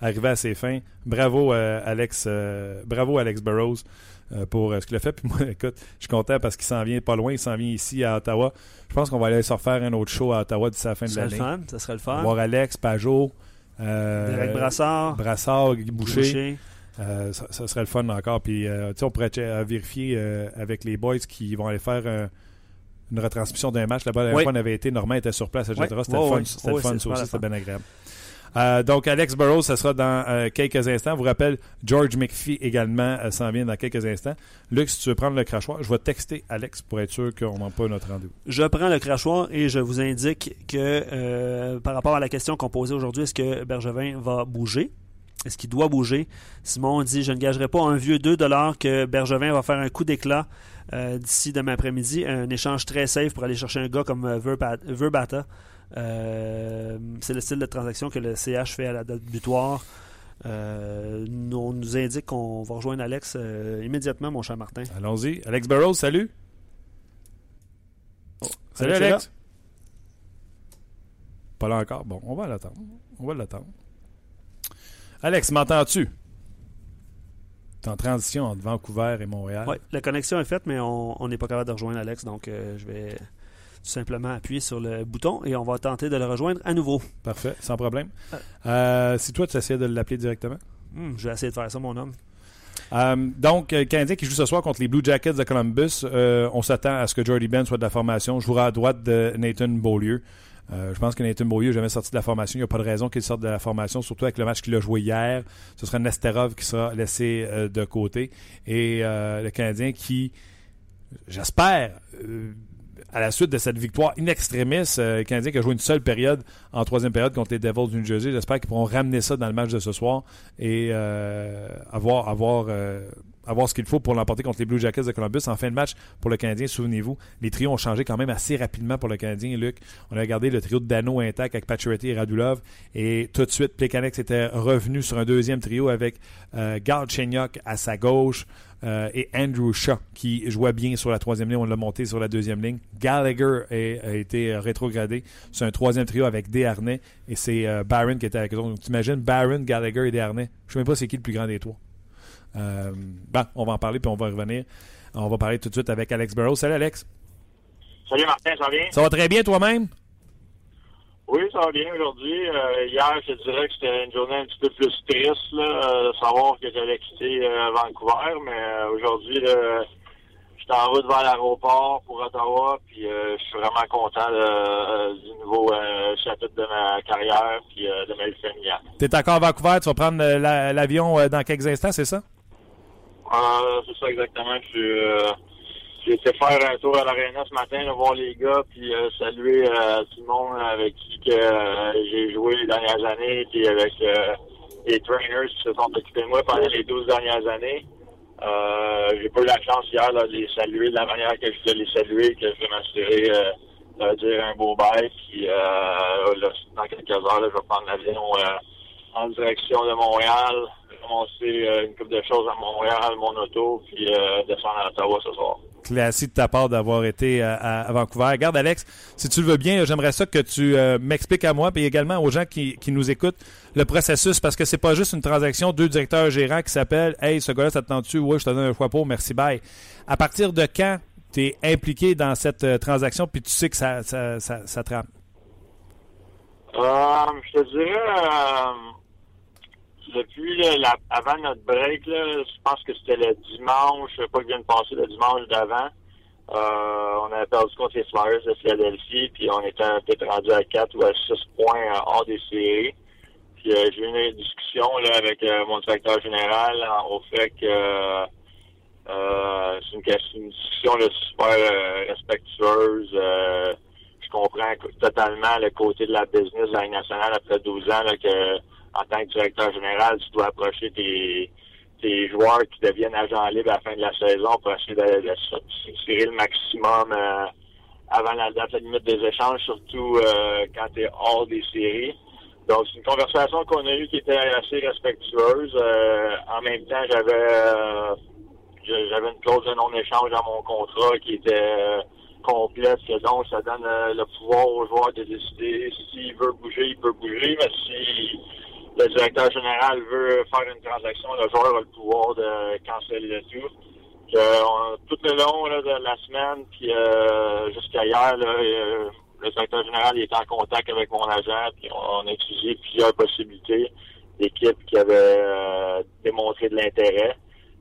A: arriver à ses fins. Bravo, euh, Alex. Euh, bravo, Alex Burrows. Euh, pour ce qu'il a fait. Puis moi, écoute, je suis content parce qu'il s'en vient pas loin, il s'en vient ici à Ottawa. Je pense qu'on va aller se refaire un autre show à Ottawa d'ici la fin de l'année.
B: Ça serait le fun.
A: Voir Alex, Pajot,
B: Derek Brassard,
A: Brassard, Boucher. Euh, ça, ça serait le fun encore. Puis, euh, on pourrait euh, vérifier euh, avec les boys qui vont aller faire une retransmission d'un match. Là-bas, la
B: Oui.
A: fois, on avait été, Normand était sur place, etc.
B: Oui.
A: C'était le fun,
B: oui.
A: c'était le
B: Oui,
A: fun, ça aussi, c'était bien agréable. Donc, Alex Burrows, ça sera dans quelques instants. Je vous rappelle, George McPhee également s'en vient dans quelques instants. Luc, si tu veux prendre le crachoir, je vais texter Alex pour être sûr qu'on manque pas notre rendez-vous.
B: Je prends le crachoir et je vous indique que par rapport à la question qu'on posait aujourd'hui, est-ce que Bergevin va bouger? Est-ce qu'il doit bouger? Simon dit Je ne gagerai pas un vieux 2 que Bergevin va faire un coup d'éclat euh, d'ici demain après-midi. Un échange très safe pour aller chercher un gars comme euh, Verba- Verbata. Euh, c'est le style de transaction que le CH fait à la date butoir. Euh, on nous indique qu'on va rejoindre Alex euh, immédiatement, mon cher Martin.
A: Allons-y. Alex Burrows, salut. Salut
B: Alex est
A: Alex. Pas là encore. Bon, on va l'attendre. On va l'attendre. Alex, m'entends-tu? T'es en transition entre Vancouver et Montréal.
B: Oui, la connexion est faite, mais on n'est pas capable de rejoindre Alex, donc euh, je vais tout simplement appuyer sur le bouton et on va tenter de le rejoindre à nouveau.
A: Parfait, sans problème.
B: Ah.
A: Euh, si toi, tu essaies de l'appeler directement.
B: Hmm, je vais essayer de faire ça, mon homme.
A: Euh, donc, euh, Canadien qui joue ce soir contre les Blue Jackets de Columbus. Euh, on s'attend à ce que Jordy Ben soit de la formation. Jouera à droite de Nathan Beaulieu. Euh, je pense que Nathan Beaulieu n'est jamais sorti de la formation. Il n'y a pas de raison qu'il sorte de la formation, surtout avec le match qu'il a joué hier. Ce sera Nesterov qui sera laissé euh, de côté. Et euh, le Canadien qui, j'espère, à la suite de cette victoire in extremis, le Canadien qui a joué une seule période en troisième période contre les Devils du New Jersey, j'espère qu'ils pourront ramener ça dans le match de ce soir et avoir, avoir, avoir ce qu'il faut pour l'emporter contre les Blue Jackets de Columbus. En fin de match, pour le Canadien, souvenez-vous, les trios ont changé quand même assez rapidement pour le Canadien. Luc, on a regardé le trio de Dano intact avec Pacioretty et Radulov et tout de suite, Plekanex était revenu sur un deuxième trio avec euh, Galchenyuk à sa gauche, euh, et Andrew Shaw qui jouait bien sur la troisième ligne. On l'a monté sur la deuxième ligne. Gallagher a été euh, rétrogradé. C'est un troisième trio avec Desharnais et c'est euh, Barron qui était avec eux. Donc, t'imagines Barron, Gallagher et Desharnais. Je ne sais même pas c'est qui le plus grand des trois. Euh, bon, on va en parler puis on va revenir. On va parler tout de suite avec Alex Burrows. Salut Alex.
D: Salut Martin, ça va bien?
A: Ça va très bien toi-même?
D: Oui, ça va bien aujourd'hui. Euh, hier, je te dirais que c'était une journée un petit peu plus triste, là, de savoir que j'allais quitter euh, Vancouver, mais euh, aujourd'hui, je suis en route vers l'aéroport pour Ottawa, puis euh, je suis vraiment content là, du nouveau chapitre de ma carrière, puis de ma vie familiale.
A: Tu es encore à Vancouver. Tu vas prendre la- l'avion dans quelques instants, c'est ça?
D: Euh, c'est ça exactement. Je euh, j'ai été faire un tour à l'aréna ce matin, là, voir les gars, puis euh, saluer euh, tout le monde avec qui que, euh, j'ai joué les dernières années, puis avec euh, les trainers qui se sont occupés de moi pendant les 12 dernières années. J'ai pas eu la chance hier là, de les saluer de la manière que je voulais les saluer, que je vais m'assurer de dire un beau bail, puis là, dans quelques heures, là, je vais prendre l'avion en direction de Montréal, commencer euh, une couple de choses à Montréal, mon auto, puis euh, descendre à Ottawa ce soir.
A: classique de ta part d'avoir été à, à Vancouver. Regarde, Alex, si tu le veux bien, j'aimerais ça que tu euh, m'expliques à moi, puis également aux gens qui, qui nous écoutent, le processus, parce que c'est pas juste une transaction, deux directeurs gérants qui s'appellent Hey, ce gars-là, ça te tente-tu? Oui, je te donne un choix pour, merci, bye. À partir de quand tu es impliqué dans cette euh, transaction, puis tu sais que ça, ça, ça?
D: Euh, je te dirais, euh, depuis le- la, avant notre break, là, je pense que c'était le dimanche, pas qui vient de passer, le dimanche d'avant. Euh, on avait perdu contre les Flyers de Philadelphie, puis on était peut-être rendu à 4 ou à 6 points euh, hors des. Puis euh, j'ai eu une discussion là, avec mon directeur général au fait que c'est une, discussion là, super respectueuse. je comprends totalement le côté de la business de la nationale après 12 ans là, que en tant que directeur général, tu dois approcher tes, tes joueurs qui deviennent agents libres à la fin de la saison pour essayer de, de se tirer le maximum euh, avant la date limite des échanges, surtout euh, quand tu es hors des séries. Donc, c'est une conversation qu'on a eue qui était assez respectueuse. Euh, en même temps, j'avais euh, j'avais une clause de non-échange dans mon contrat qui était euh, complète, donc ça donne euh, le pouvoir aux joueurs de décider s'il veut bouger, il peut bouger, mais si le directeur général veut faire une transaction, le joueur a le pouvoir de canceller le tout. Que, on- tout le long là, de la semaine, puis euh, jusqu'à hier, là, euh, le directeur général il était en contact avec mon agent, puis on, a étudié plusieurs possibilités. d'équipe qui avait démontré de l'intérêt.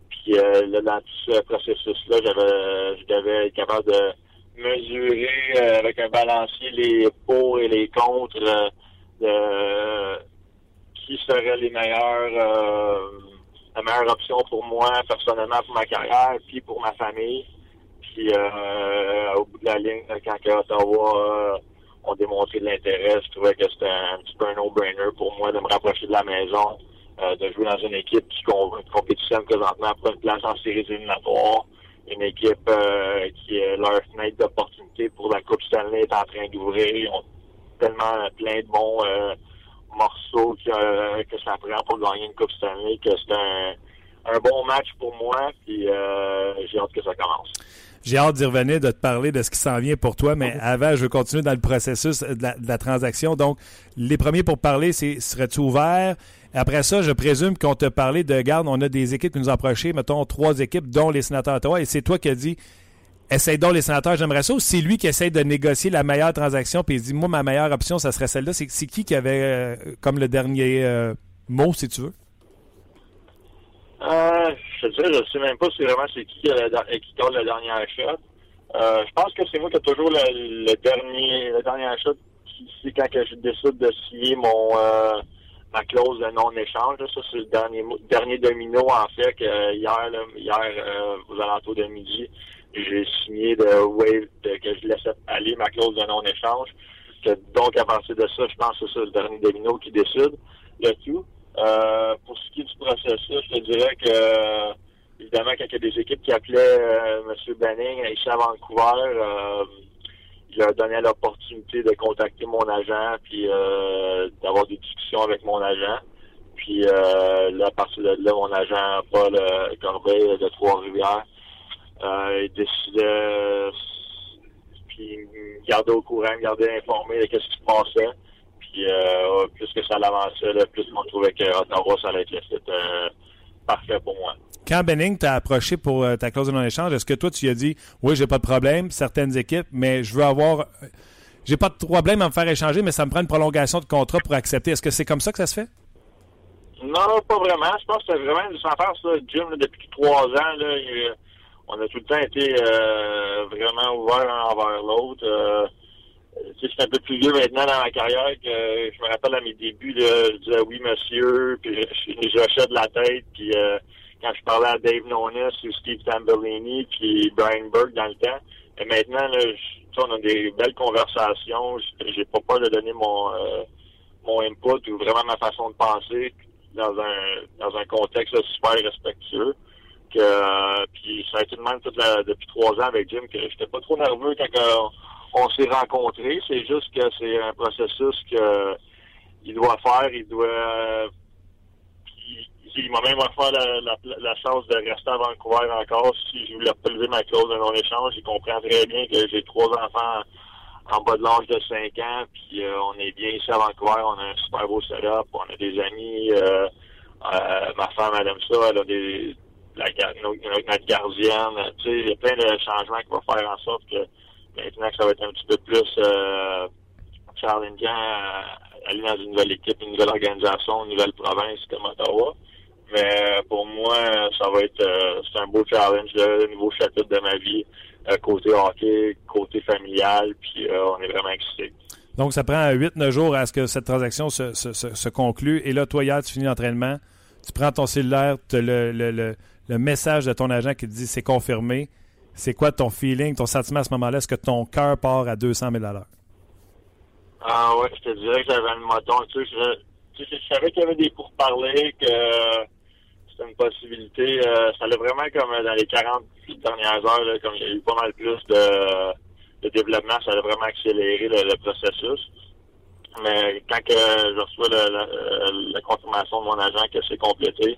D: Puis là, dans tout ce processus-là, j'avais je capable de mesurer avec un balancier les pour et les contre de qui seraient les meilleurs la meilleure option pour moi personnellement pour ma carrière puis pour ma famille. Puis euh, au bout de la ligne, quand Ottawa euh, ont démontré de l'intérêt, je trouvais que c'était un petit peu un no-brainer pour moi de me rapprocher de la maison, euh, de jouer dans une équipe qui compétitionne présentement pour une place en séries éliminatoires, une équipe euh, qui est leur fenêtre d'opportunité pour la Coupe Stanley est en train d'ouvrir. Ils ont tellement plein de bons morceaux que, que ça prend pour gagner une Coupe Stanley que c'est un, un bon match pour moi, puis j'ai hâte que ça commence.
A: J'ai hâte d'y revenir, de te parler de ce qui s'en vient pour toi, mais avant, je veux continuer dans le processus de la, transaction. Donc, les premiers pour parler, c'est serais-tu ouvert? Après ça, je présume qu'on t'a parlé de garde, on a des équipes qui nous ont mettons trois équipes, dont les sénateurs Ottawa, et c'est toi qui as dit essaye donc les sénateurs, j'aimerais ça, ou c'est lui qui essaye de négocier la meilleure transaction, puis il dit moi, ma meilleure option, ça serait celle-là. C'est qui qui avait euh, comme le dernier euh, mot, si tu veux?
D: Euh, je te je sais même pas si vraiment c'est qui qui, garde le dernier. Euh, je pense que c'est moi qui ai toujours le, dernier shot. C'est quand que je décide de signer mon ma clause de non-échange. Ça, c'est le dernier dernier domino en fait hier, hier aux alentours de midi, j'ai signé de wave que je laissais aller ma clause de non-échange. Donc à partir de ça, je pense que c'est ça le dernier domino qui décide le tout. Euh, pour ce qui est du processus, je te dirais que évidemment, quand il y a des équipes qui appelaient euh, M. Benning ici à Vancouver, euh, il leur donnait l'opportunité de contacter mon agent puis euh, d'avoir des discussions avec mon agent. Puis là, à partir de là, mon agent Paul Corbeil de Trois-Rivières, il décidait puis me gardait au courant, me gardait informé de ce qui se passait. Puis euh, plus que ça l'avançait, plus on trouvait que Ottawa, ça allait être le site euh, parfait pour moi.
A: Quand Benning t'a approché pour euh, ta clause de non-échange, est-ce que toi, tu lui as dit Oui, j'ai pas de problème, certaines équipes, mais je veux avoir. J'ai pas de problème à me faire échanger, mais ça me prend une prolongation de contrat pour accepter. Est-ce que c'est comme ça que ça se fait?
D: Non, pas vraiment. Je pense que c'est vraiment une affaire, ça. Jim, depuis trois ans, là, on a tout le temps été vraiment ouverts l'un envers l'autre suis un peu plus vieux maintenant dans ma carrière que je me rappelle à mes débuts, là, je disais oui monsieur, puis je, je, de la tête, puis euh, quand je parlais à Dave Nonis ou Steve Tambellini, puis Brian Burke dans le temps. Et maintenant, là, on a des belles conversations. J'ai pas peur de donner mon euh, mon input ou vraiment ma façon de penser dans un dans un contexte super respectueux. Que euh, puis ça a été de même depuis trois ans avec Jim que j'étais pas trop nerveux quand on s'est rencontrés. C'est juste que c'est un processus que il doit faire. Il doit. Il, m'a même offert la, chance de rester à Vancouver encore si je voulais pas ma clause de non-échange. Il comprend très bien que j'ai trois enfants en bas de l'âge de 5 ans, puis euh, on est bien ici à Vancouver, on a un super beau setup, on a des amis, euh, ma femme elle aime ça, elle a des la, notre, gardienne, tu sais, il y a plein de changements qui vont faire en sorte que Maintenant que ça va être un petit peu plus euh, à aller dans une nouvelle équipe, une nouvelle organisation, une nouvelle province comme Ottawa. Mais pour moi, ça va être euh, c'est un beau challenge, un nouveau chapitre de ma vie, euh, côté hockey, côté familial, puis euh, on est vraiment excités.
A: Donc, ça prend 8-9 jours à ce que cette transaction se, se, se, conclue. Et là, toi, hier, tu finis l'entraînement, tu prends ton cellulaire, tu le, le, le, le, message de ton agent qui te dit c'est confirmé. C'est quoi ton feeling, ton sentiment à ce moment-là? Est-ce que ton cœur part à 200 000
D: Ah ouais, je te dirais que j'avais le moton. Tu sais, je, savais qu'il y avait des pourparlers, que c'était une possibilité. Euh, ça allait vraiment comme dans les 40 dernières heures, comme il y a eu pas mal plus de, développement, ça allait vraiment accélérer le, processus. Mais quand je reçois la confirmation de mon agent que c'est complété,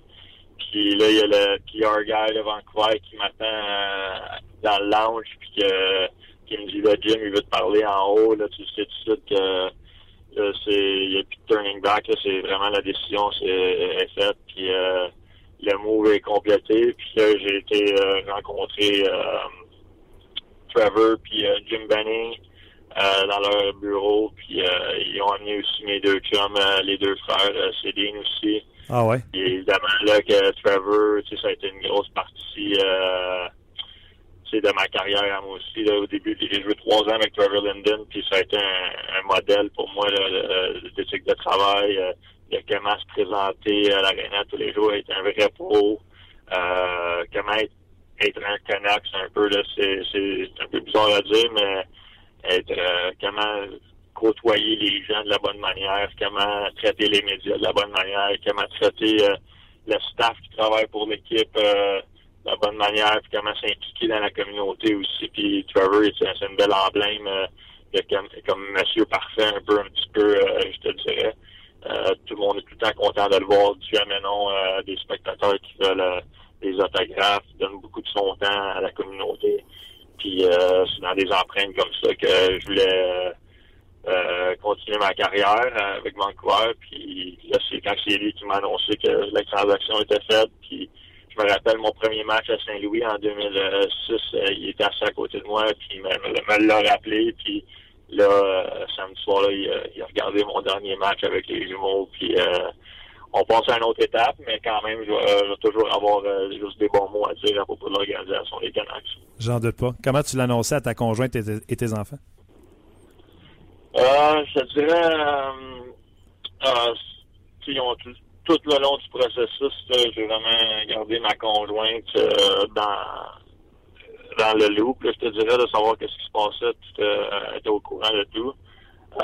D: puis là, il y a le PR guy de Vancouver qui m'attend euh, dans le lounge, puis que, qui me dit, là, Jim, il veut te parler en haut, là, tu sais tout de suite que il n'y a plus de turning back, c'est vraiment la décision, c'est, est faite, puis euh, le move est complété, puis là, j'ai été euh, rencontrer euh, Trevor, puis Jim Benning, dans leur bureau, puis ils ont amené aussi mes deux chums, euh, les deux frères, euh, Céline aussi.
A: Ah ouais?
D: Et évidemment, là, que Trevor, tu sais, ça a été une grosse partie euh, tu sais, de ma carrière moi aussi. Là, au début, j'ai joué trois ans avec Trevor Linden, puis ça a été un, un modèle pour moi là, d'éthique de travail, euh, de comment se présenter à l'aréna tous les jours, être un vrai pro, euh, comment être, être un Canuck, c'est un peu là, c'est un peu bizarre à dire, mais être euh, comment côtoyer les gens de la bonne manière, comment traiter les médias de la bonne manière, comment traiter euh, le staff qui travaille pour l'équipe euh, de la bonne manière, puis comment s'impliquer dans la communauté aussi. Puis Trevor, c'est une belle emblème euh, comme, comme Monsieur Parfait, un peu, un petit peu, euh, je te dirais. Euh, tout le monde est tout le temps content de le voir, du jamais non euh, des spectateurs qui veulent des autographes, qui donnent beaucoup de son temps à la communauté. Puis c'est dans des empreintes comme ça que je voulais euh, continuer ma carrière euh, avec Vancouver. Puis là, c'est quand c'est lui qui m'a annoncé que la transaction était faite. Puis je me rappelle mon premier match à Saint-Louis en 2006. euh, il était assis à côté de moi, puis il me, l'a rappelé. Puis là, samedi soir, là, il, a- regardé mon dernier match avec les jumeaux. Puis on passe à une autre étape, mais quand même, je vais, toujours avoir juste des bons mots à dire à propos de l'organisation des Canucks.
A: J'en doute pas. Comment tu l'annonçais à ta conjointe et tes enfants?
D: Euh, je te dirais, euh, tu ont tout, tout le long du processus, j'ai vraiment gardé ma conjointe euh, dans dans le loop, là, je te dirais, de savoir qu'est-ce qui se passait, tout, euh, était au courant de tout.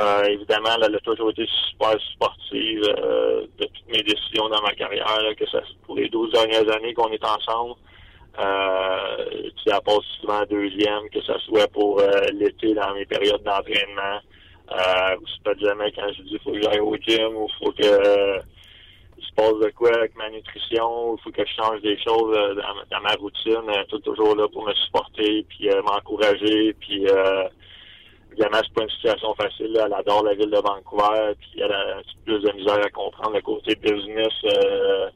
D: Euh, évidemment, elle a toujours été super sportive euh, de toutes mes décisions dans ma carrière, là, que ça pour les 12 dernières années qu'on est ensemble. Euh, tu sais, elle passe souvent deuxième, que ce soit pour euh, l'été dans mes périodes d'entraînement. Euh, c'est pas jamais quand je dis faut que j'aille au gym ou faut que euh, il se passe de quoi avec ma nutrition ou faut que je change des choses euh, dans, dans ma routine. Elle est toujours là pour me supporter puis euh, m'encourager puis euh, évidemment c'est pas une situation facile. là. Elle adore la ville de Vancouver puis elle a un petit peu plus de misère à comprendre le côté business euh,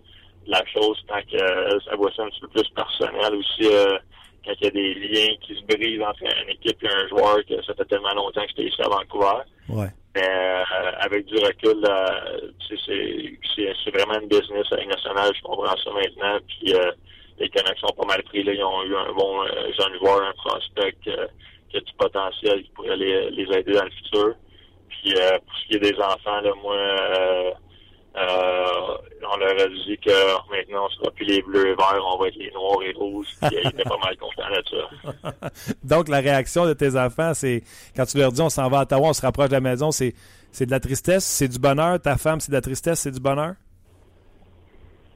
D: de la chose tant que euh, ça voit ça un petit peu plus personnel aussi. Euh, quand il y a des liens qui se brisent entre une équipe et un joueur que ça fait tellement longtemps que j'étais ici à Vancouver.
A: Ouais.
D: Mais euh, avec du recul, sais, c'est, vraiment une business à nationale, je comprends ça maintenant. Puis euh, les Canucks sont pas mal pris. Là, ils ont eu un bon euh, jeune joueur, un prospect euh, qui a du potentiel qui pourrait les, les aider dans le futur. Puis euh, pour ce qui est des enfants, là, moi euh, euh, on leur a dit que maintenant on sera plus les bleus et verts, on va être les noirs et rouges. Puis euh, ils étaient pas mal contents de ça.
A: Donc, la réaction de tes enfants, c'est quand tu leur dis on s'en va à Ottawa, on se rapproche de la maison, c'est, c'est de la tristesse, c'est du bonheur? Ta femme, c'est de la tristesse, c'est du bonheur?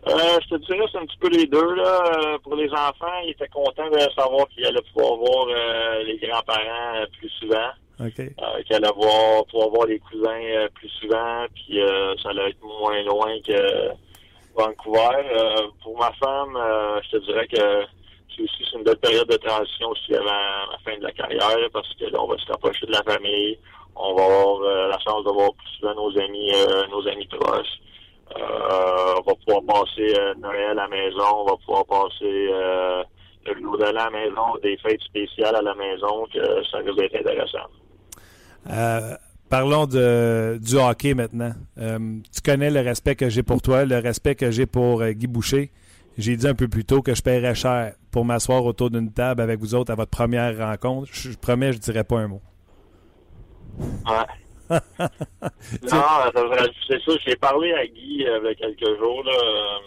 D: Euh, je te dirais, c'est un petit peu les deux. Là. Euh, Pour les enfants, ils étaient contents de savoir qu'ils allaient pouvoir voir euh, les grands-parents euh, plus souvent,
A: OK.
D: euh, allaient voir, pouvoir voir les cousins euh, plus souvent, puis euh, ça allait être moins loin que Vancouver. Euh, pour ma femme, euh, je te dirais que c'est aussi une belle période de transition aussi avant la fin de la carrière, parce que là, on va se rapprocher de la famille, on va avoir euh, la chance de voir plus souvent nos amis, nos amis proches. On va pouvoir passer Noël à la maison, on va pouvoir passer le jour de la maison, des fêtes spéciales à la maison, que ça risque d'être intéressant.
A: Euh, parlons de, du hockey maintenant. Euh, tu connais le respect que j'ai pour toi, le respect que j'ai pour euh, Guy Boucher. J'ai dit un peu plus tôt que je paierais cher pour m'asseoir autour d'une table avec vous autres à votre première rencontre. Je, je promets, je dirai pas un mot.
D: Ouais. non, c'est ça. J'ai parlé à Guy euh, il y a quelques jours. Là, euh,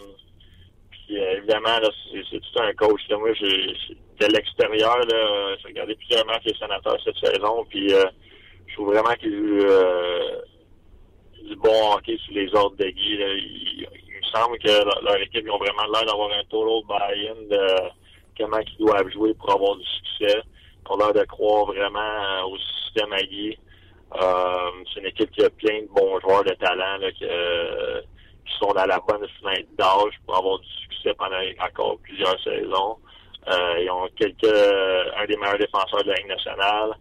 D: puis euh, évidemment, là, c'est, tout un coach. Là. Moi, j'ai, de l'extérieur, j'ai regardé plusieurs matchs des sénateurs cette saison. Puis je trouve vraiment qu'il y a eu euh, du bon hockey sous les ordres de Guy. Là. Il, me semble que leur, leur équipe ils ont vraiment l'air d'avoir un total buy-in de comment ils doivent jouer pour avoir du succès. Ils ont l'air de croire vraiment euh, au système à Guy. Euh, c'est une équipe qui a plein de bons joueurs de talent là, qui, euh, qui sont dans la bonne fenêtre d'âge pour avoir du succès pendant encore plusieurs saisons. Euh, ils ont quelques un des meilleurs défenseurs de la Ligue nationale.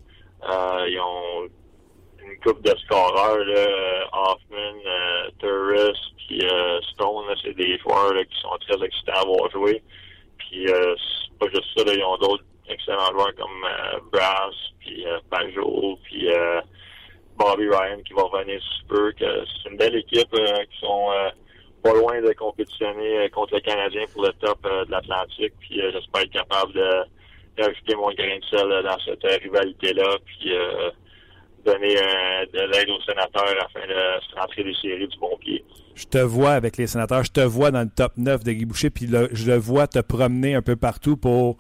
D: Euh, ils ont une coupe de scoreurs, Hoffman, euh, euh, Stone, c'est des joueurs qui sont très excitants à avoir joué. Puis euh, c'est pas juste ça, ils ont d'autres excellents joueurs comme euh, Brass, puis Pajot, puis Bobby Ryan qui va revenir sous peu, que c'est une belle équipe qui sont pas loin de compétitionner contre le Canadien pour le top de l'Atlantique. Puis j'espère être capable de d'ajouter mon grain de sel dans cette rivalité-là. Puis donner de l'aide aux sénateurs afin de rentrer des séries du bon pied.
A: Je te vois avec les sénateurs, je te vois dans le top 9 de Guy Boucher, puis je le vois te promener un peu partout pour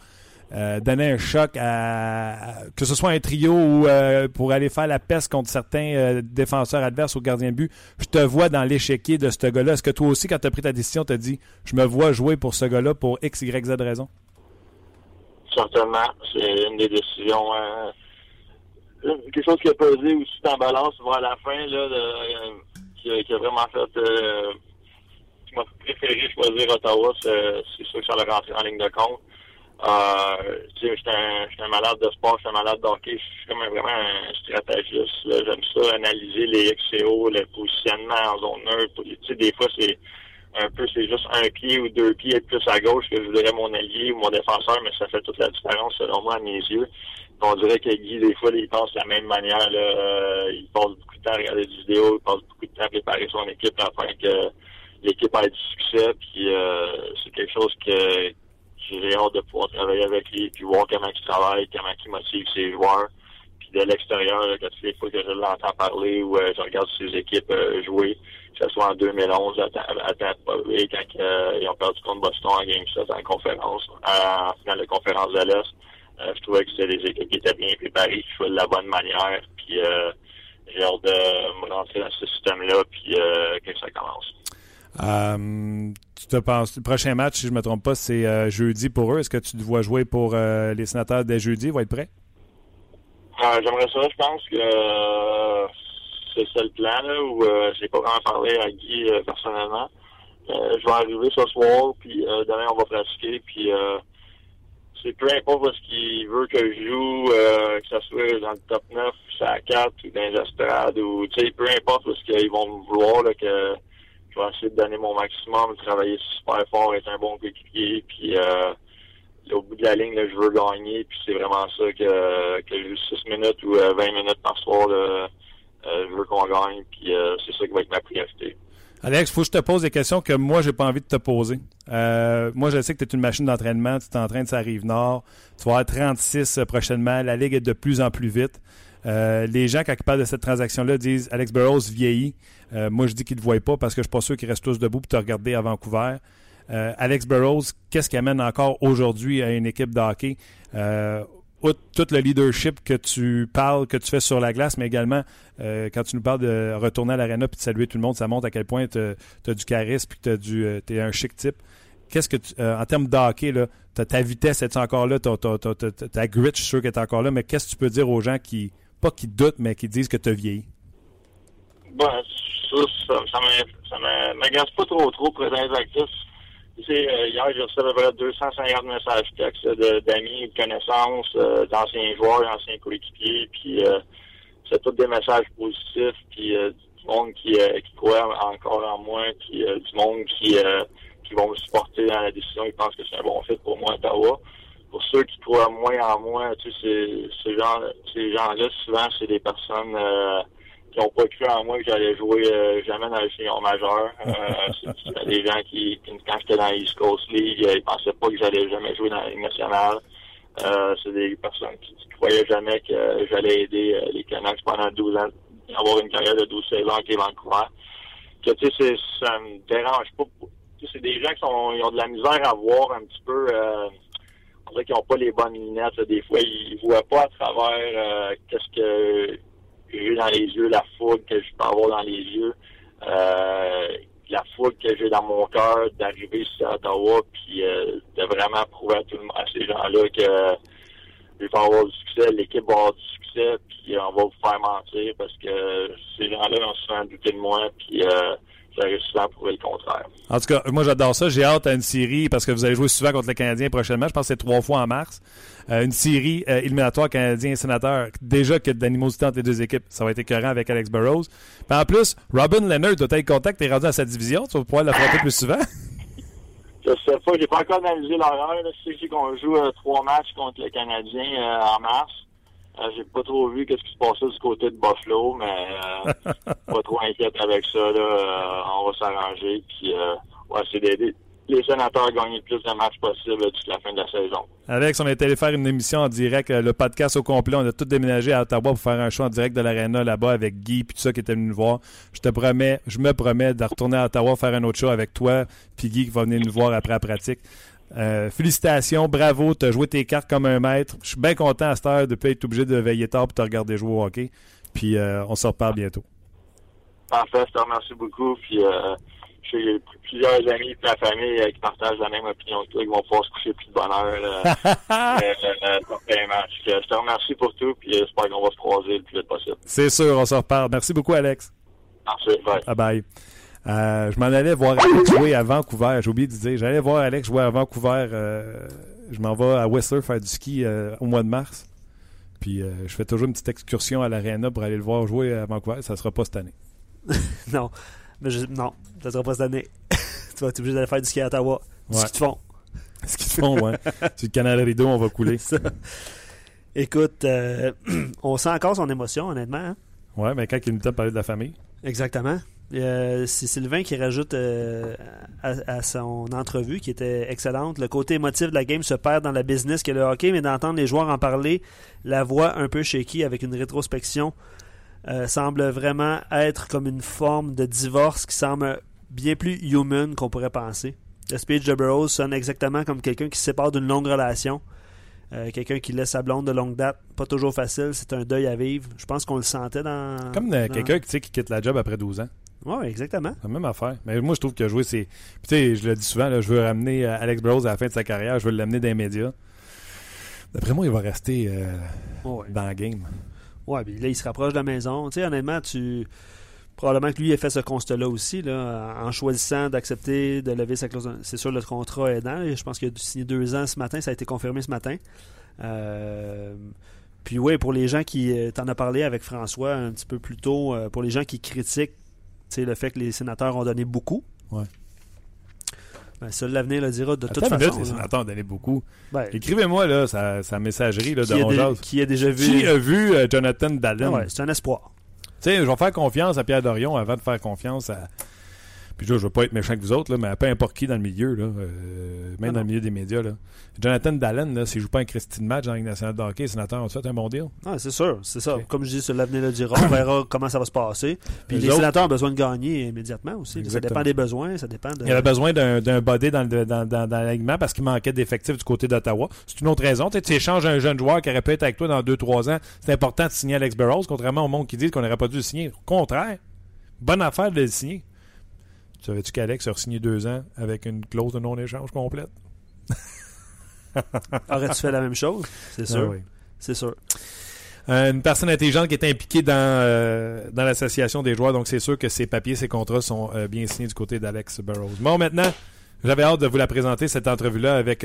A: euh, donner un choc à, que ce soit un trio ou euh, pour aller faire la peste contre certains euh, défenseurs adverses au gardien de but. Je te vois dans l'échiquier de ce gars-là. Est-ce que toi aussi, quand tu as pris ta décision, tu as dit je me vois jouer pour ce gars-là pour X, Y, Z raison?
D: Certainement. C'est une des décisions quelque chose qui a pesé aussi la balance vers la fin, là, euh, qui, a vraiment fait euh, qui préféré choisir Ottawa, c'est sûr que ça l'a rentré en ligne de compte. Euh, tu sais, j'étais un, un, malade de sport, j'étais un malade de hockey, je suis comme vraiment un stratégiste. J'aime ça, analyser les XCO, le positionnement en zone neutre. Des fois, c'est un peu, c'est juste un pied ou deux pieds plus à gauche que je voudrais mon allié ou mon défenseur, mais ça fait toute la différence selon moi à mes yeux on dirait que Guy, des fois, il pense de la même manière. Là. Euh, il passe beaucoup de temps à regarder des vidéos, il passe beaucoup de temps à préparer son équipe afin que l'équipe ait du succès. Puis euh, c'est quelque chose que j'ai hâte de pouvoir travailler avec lui, puis voir comment il travaille, comment il motive ses joueurs. Puis de l'extérieur, toutes les fois que je l'entends parler ou euh, je regarde ses équipes jouer, que ce soit en 2011 à, à, quand ils ont perdu contre Boston en Game 7 en conférence, en finale de conférence de l'Est euh, je trouvais que c'était des équipes qui étaient bien préparées, qui jouaient de la bonne manière. Puis euh, j'ai hâte de me rentrer dans ce système-là, puis euh, que ça commence.
A: tu te penses, le prochain match, si je ne me trompe pas, c'est jeudi pour eux. Est-ce que tu te vois jouer pour les sénateurs dès jeudi? Ils vont être prêts?
D: J'aimerais ça. Je pense que c'est ça le plan, là, où j'ai pas vraiment parlé à Guy personnellement. je vais arriver ce soir, puis demain, on va pratiquer, puis c'est peu importe ce qu'il veut que je joue, euh, que ce soit dans le top 9, à 4 ou dans les estrades, ou tu sais, peu importe ce qu'ils vont me vouloir, là, que je vais essayer de donner mon maximum, travailler super fort, être un bon coéquipier, puis euh, au bout de la ligne, là, je veux gagner, puis c'est vraiment ça que, que je joue 6 minutes ou 20 euh, minutes par soir, là, euh, je veux qu'on gagne, puis c'est ça qui va être ma priorité.
A: Alex, faut que je te pose des questions que moi, j'ai pas envie de te poser. Euh, moi, je sais que tu es une machine d'entraînement, tu t'entraînes ça arrive nord, tu vas avoir 36 euh, prochainement, la Ligue est de plus en plus vite. Euh, les gens, ils parlent de cette transaction-là, disent Alex Burroughs vieillit. moi, je dis qu'ils ne te voient pas parce que je suis pas sûr qu'ils restent tous debout pour te regarder à Vancouver. Alex Burroughs, qu'est-ce qui amène encore aujourd'hui à une équipe de hockey? Tout le leadership que tu parles, que tu fais sur la glace, mais également euh, quand tu nous parles de retourner à l'aréna puis de saluer tout le monde, ça montre à quel point tu as, du charisme puis que tu euh, es un chic type. Qu'est-ce que tu, euh, en termes de hockey, là, ta vitesse est encore là, ta, ta, grit, je suis sûr qu'elle est encore là, mais qu'est-ce que tu peux dire aux gens qui, pas qui doutent, mais qui disent que tu as vieilli?
D: Bon, ça, ça, ça m'agace pas trop trop présent actif euh, hier, j'ai reçu à peu près 250 messages textes d'amis, de connaissances, euh, d'anciens joueurs, d'anciens coéquipiers, puis euh, c'est tous des messages positifs, puis du monde qui, qui croit encore en moi, puis du monde qui, qui vont me supporter dans la décision, ils pensent que c'est un bon fit pour moi, Ottawa. Pour ceux qui croient moins en moi, tu sais, ces gens-là, souvent, c'est des personnes qui n'ont pas cru en moi que j'allais jouer euh, jamais dans le senior majeur. Euh, c'est des gens qui, quand j'étais dans l'East Coast League, ils pensaient pas que j'allais jamais jouer dans la Ligue nationale. Euh, c'est des personnes qui, ne croyaient jamais que j'allais aider les Canucks pendant 12 ans, avoir une carrière de 12-16 ans qui est Vancouver. Que, tu sais, ça me dérange pas. C'est des gens qui sont, ils ont de la misère à voir un petit peu, on dirait qu'ils n'ont pas les bonnes lunettes. Des fois, ils voient pas à travers qu'est-ce que j'ai dans les yeux, la foule que je peux avoir dans les yeux, euh, la foule que j'ai dans mon cœur d'arriver sur Ottawa, puis euh, de vraiment prouver à, tout le monde, à ces gens-là que je vais avoir du succès, l'équipe va avoir du succès, puis on va vous faire mentir parce que ces gens-là ont souvent douté de moi, puis euh, j'arrive souvent à prouver le contraire.
A: En tout cas, moi j'adore ça. J'ai hâte à une série parce que vous allez jouer souvent contre les Canadiens prochainement. Je pense que c'est trois fois en mars. Euh, une série euh, éliminatoire Canadien et sénateur. Déjà que d'animosité entre les deux équipes. Ça va être écœurant avec Alex Burrows. Puis en plus, Robin Leonard doit être tu es rendu à sa division. Tu vas pouvoir l'affronter plus souvent.
D: Je sais pas, j'ai pas encore analysé l'horreur. Je sais qu'on joue euh, trois matchs contre les Canadiens en mars. Euh, J'ai pas trop vu qu'est-ce qui se passait du côté de Buffalo, mais euh, pas trop inquiète avec ça. Là, Euh, on va s'arranger. Puis, euh, on va essayer d'aider les sénateurs à gagner le plus de matchs possible jusqu'à la fin de la saison.
A: Alex, on est allé faire une émission en direct, euh, le podcast au complet. On a tout déménagé à Ottawa pour faire un show en direct de l'Arena là-bas avec Guy puis tout ça qui était venu nous voir. Je te promets, je me promets de retourner à Ottawa faire un autre show avec toi puis Guy qui va venir nous voir après la pratique. Euh, félicitations, bravo, tu as joué tes cartes comme un maître. Je suis bien content à cette heure de ne pas être obligé de veiller tard pour te regarder jouer au hockey. Puis euh, on se reparle bientôt.
D: Parfait, je te remercie beaucoup. Puis, euh, j'ai plusieurs amis de la famille euh, qui partagent la même opinion que toi, qui vont pouvoir se coucher plus de bonheur Je te remercie pour tout, puis j'espère qu'on va se croiser le plus vite possible.
A: C'est sûr, on se reparle. Merci beaucoup, Alex.
D: Merci, bye.
A: Bye bye. Euh, je m'en allais voir Alex jouer à Vancouver. J'ai oublié de dire. J'allais voir Alex jouer à Vancouver. euh, je m'en vais à Whistler faire du ski euh, au mois de mars. Puis je fais toujours une petite excursion à l'aréna pour aller le voir jouer à Vancouver. Ça sera pas cette année.
B: non. Mais je- non, ça sera pas cette année. tu vas être obligé d'aller faire du ski à Ottawa. Du
A: Ouais.
B: ski de fond.
A: Ce qu'ils font, ouais. Sur le canal Rideau, on va couler.
B: Ça. Écoute, euh, on sent encore son émotion, honnêtement. hein.
A: Ouais, mais quand il nous de parler de la famille.
B: Exactement. Euh, c'est Sylvain qui rajoute euh, à, à son entrevue qui était excellente. Le côté émotif de la game se perd dans la business que le hockey, mais d'entendre les joueurs en parler, la voix un peu shaky avec une rétrospection euh, semble vraiment être comme une forme de divorce qui semble bien plus human qu'on pourrait penser. Le speech de Burroughs sonne exactement comme quelqu'un qui se sépare d'une longue relation. Euh, quelqu'un qui laisse sa blonde de longue date, pas toujours facile, c'est un deuil à vivre. Je pense qu'on le sentait dans.
A: Comme
B: dans-
A: quelqu'un qui, qui quitte la job après 12 ans.
B: Ouais, exactement.
A: La même affaire. Mais moi, je trouve que jouer, c'est. Puis, tu sais, je le dis souvent, là, je veux ramener euh, Alex Burrows à la fin de sa carrière, je veux l'amener dans les médias. D'après moi, il va rester euh,
B: Ouais.
A: dans la game.
B: Ouais, puis là, il se rapproche de la maison. Tu sais, honnêtement, tu. Probablement que lui a fait ce constat-là aussi, là, en choisissant d'accepter de lever sa clause. C'est sûr, le contrat aidant. Je pense qu'il a signé deux ans ce matin. Ça a été confirmé ce matin. Euh, Puis oui, pour les gens qui. euh, T'en as parlé avec François un petit peu plus tôt. euh, Pour les gens qui critiquent tu sais, le fait que les sénateurs ont donné beaucoup.
A: Ouais.
B: Ben, seul l'avenir le dira de toute
A: Attends une
B: façon.
A: les sénateurs ont donné beaucoup.
B: Ben,
A: Écrivez-moi, là, sa, sa messagerie là, de
B: qui, dé-
A: Jase.
B: qui a déjà vu.
A: Qui a vu euh, Jonathan Dallin?
B: Ah ouais, c'est un espoir.
A: Tu sais, je vais faire confiance à Pierre Dorion avant de faire confiance à. Puis là, je veux pas être méchant que vous autres, là, mais à peu importe qui dans le milieu, là, euh, même
B: Ah
A: dans le milieu des médias. Là. Jonathan Dallin, là, s'il joue pas un Christine match dans la Ligue nationale de hockey, les sénateurs ont fait un bon deal.
B: Ah, c'est sûr, c'est ça. Comme je dis, sur l'avenir le dira. On verra comment ça va se passer. Puis les
A: autres-
B: sénateurs ont besoin de gagner immédiatement aussi. Ça dépend des besoins, ça dépend de.
A: Il avait besoin d'un, body dans, le, dans, dans, dans l'alignement parce qu'il manquait d'effectifs du côté d'Ottawa. C'est une autre raison. Tu échanges un jeune joueur qui aurait pu être avec toi dans 2-3 ans. C'est important de signer Alex Burrows, contrairement au monde qui dit qu'on n'aurait pas dû le signer. Au contraire, bonne affaire de le signer. Tu savais-tu qu'Alex a signé deux ans avec une clause de non-échange complète?
B: Aurais-tu fait la même chose? C'est sûr.
A: Ah oui.
B: C'est sûr.
A: Euh, une personne intelligente qui est impliquée dans, euh, dans l'association des joueurs, donc c'est sûr que ses papiers, ses contrats sont euh, bien signés du côté d'Alex Burrows. Bon, maintenant, j'avais hâte de vous la présenter, cette entrevue-là, avec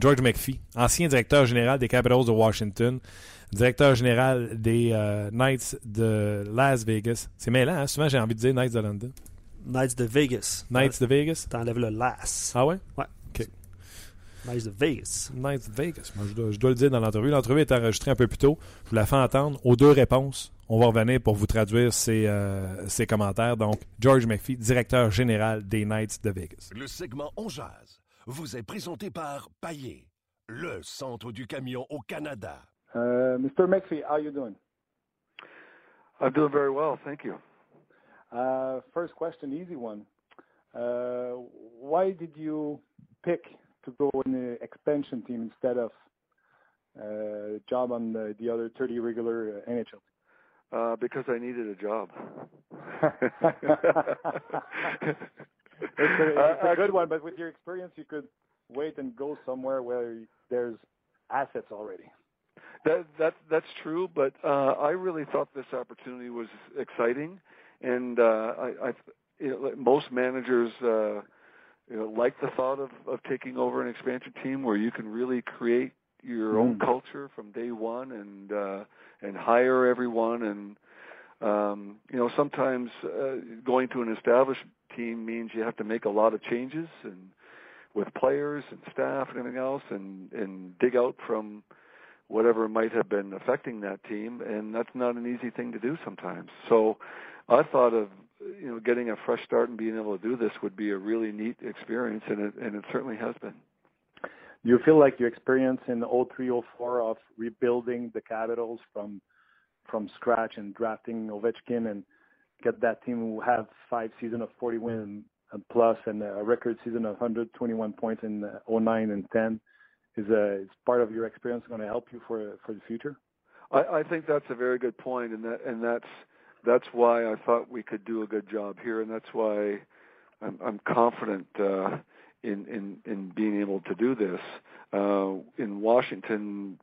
A: George McPhee, ancien directeur général des Capitals de Washington, directeur général des euh, Knights de Las Vegas. C'est mêlant, hein? souvent j'ai envie de dire Knights de London.
B: Knights de Vegas.
A: Knights de Vegas?
B: T'enlèves le las.
A: Ah ouais?
B: Knights de Vegas.
A: Knights de Vegas. Moi, je, dois, je dois le dire dans l'entrevue. L'entrevue est enregistrée un peu plus tôt. Je vous la fais entendre aux deux réponses. On va revenir pour vous traduire ces, euh, ces commentaires. Donc, George McPhee, directeur général des Knights de Vegas.
E: Le segment On Jazz vous est présenté par Paillé, le centre du camion au Canada.
F: Uh, Mr. McPhee, how are you doing?
G: I'm doing very well, thank you.
F: Uh, first question, easy one. Uh, why did you pick to go in the expansion team instead of uh, job on the, the other 30 regular uh, NHL?
G: Uh, because I needed a job.
F: it's, a, it's a good one, but with your experience, you could wait and go somewhere where there's assets already.
G: That that that's true, but uh, I really thought this opportunity was exciting, and uh, I, I you know, most managers uh, you know, like the thought of of taking over an expansion team where you can really create your own
F: Mm.
G: culture from day one and uh, and hire everyone and um, you know sometimes uh, going to an established team means you have to make a lot of changes and with players and staff and everything else and and dig out from whatever might have been affecting that team, and that's not an easy thing to do sometimes. So I thought of you know getting a fresh start and being able to do this would be a really neat experience, and it and it certainly has been.
F: You feel like your experience in the 0304 of rebuilding the Capitals from from scratch and drafting Ovechkin and get that team who have five seasons of 40 wins plus and a record season of 121 points in 09 and 10 is a is part of your experience going to help you for for the future?
G: I, I think that's a very good point, and that and that's that's why I thought we could do a good job here, and that's why I'm, I'm confident uh, in in in being able to do this. Uh, in Washington,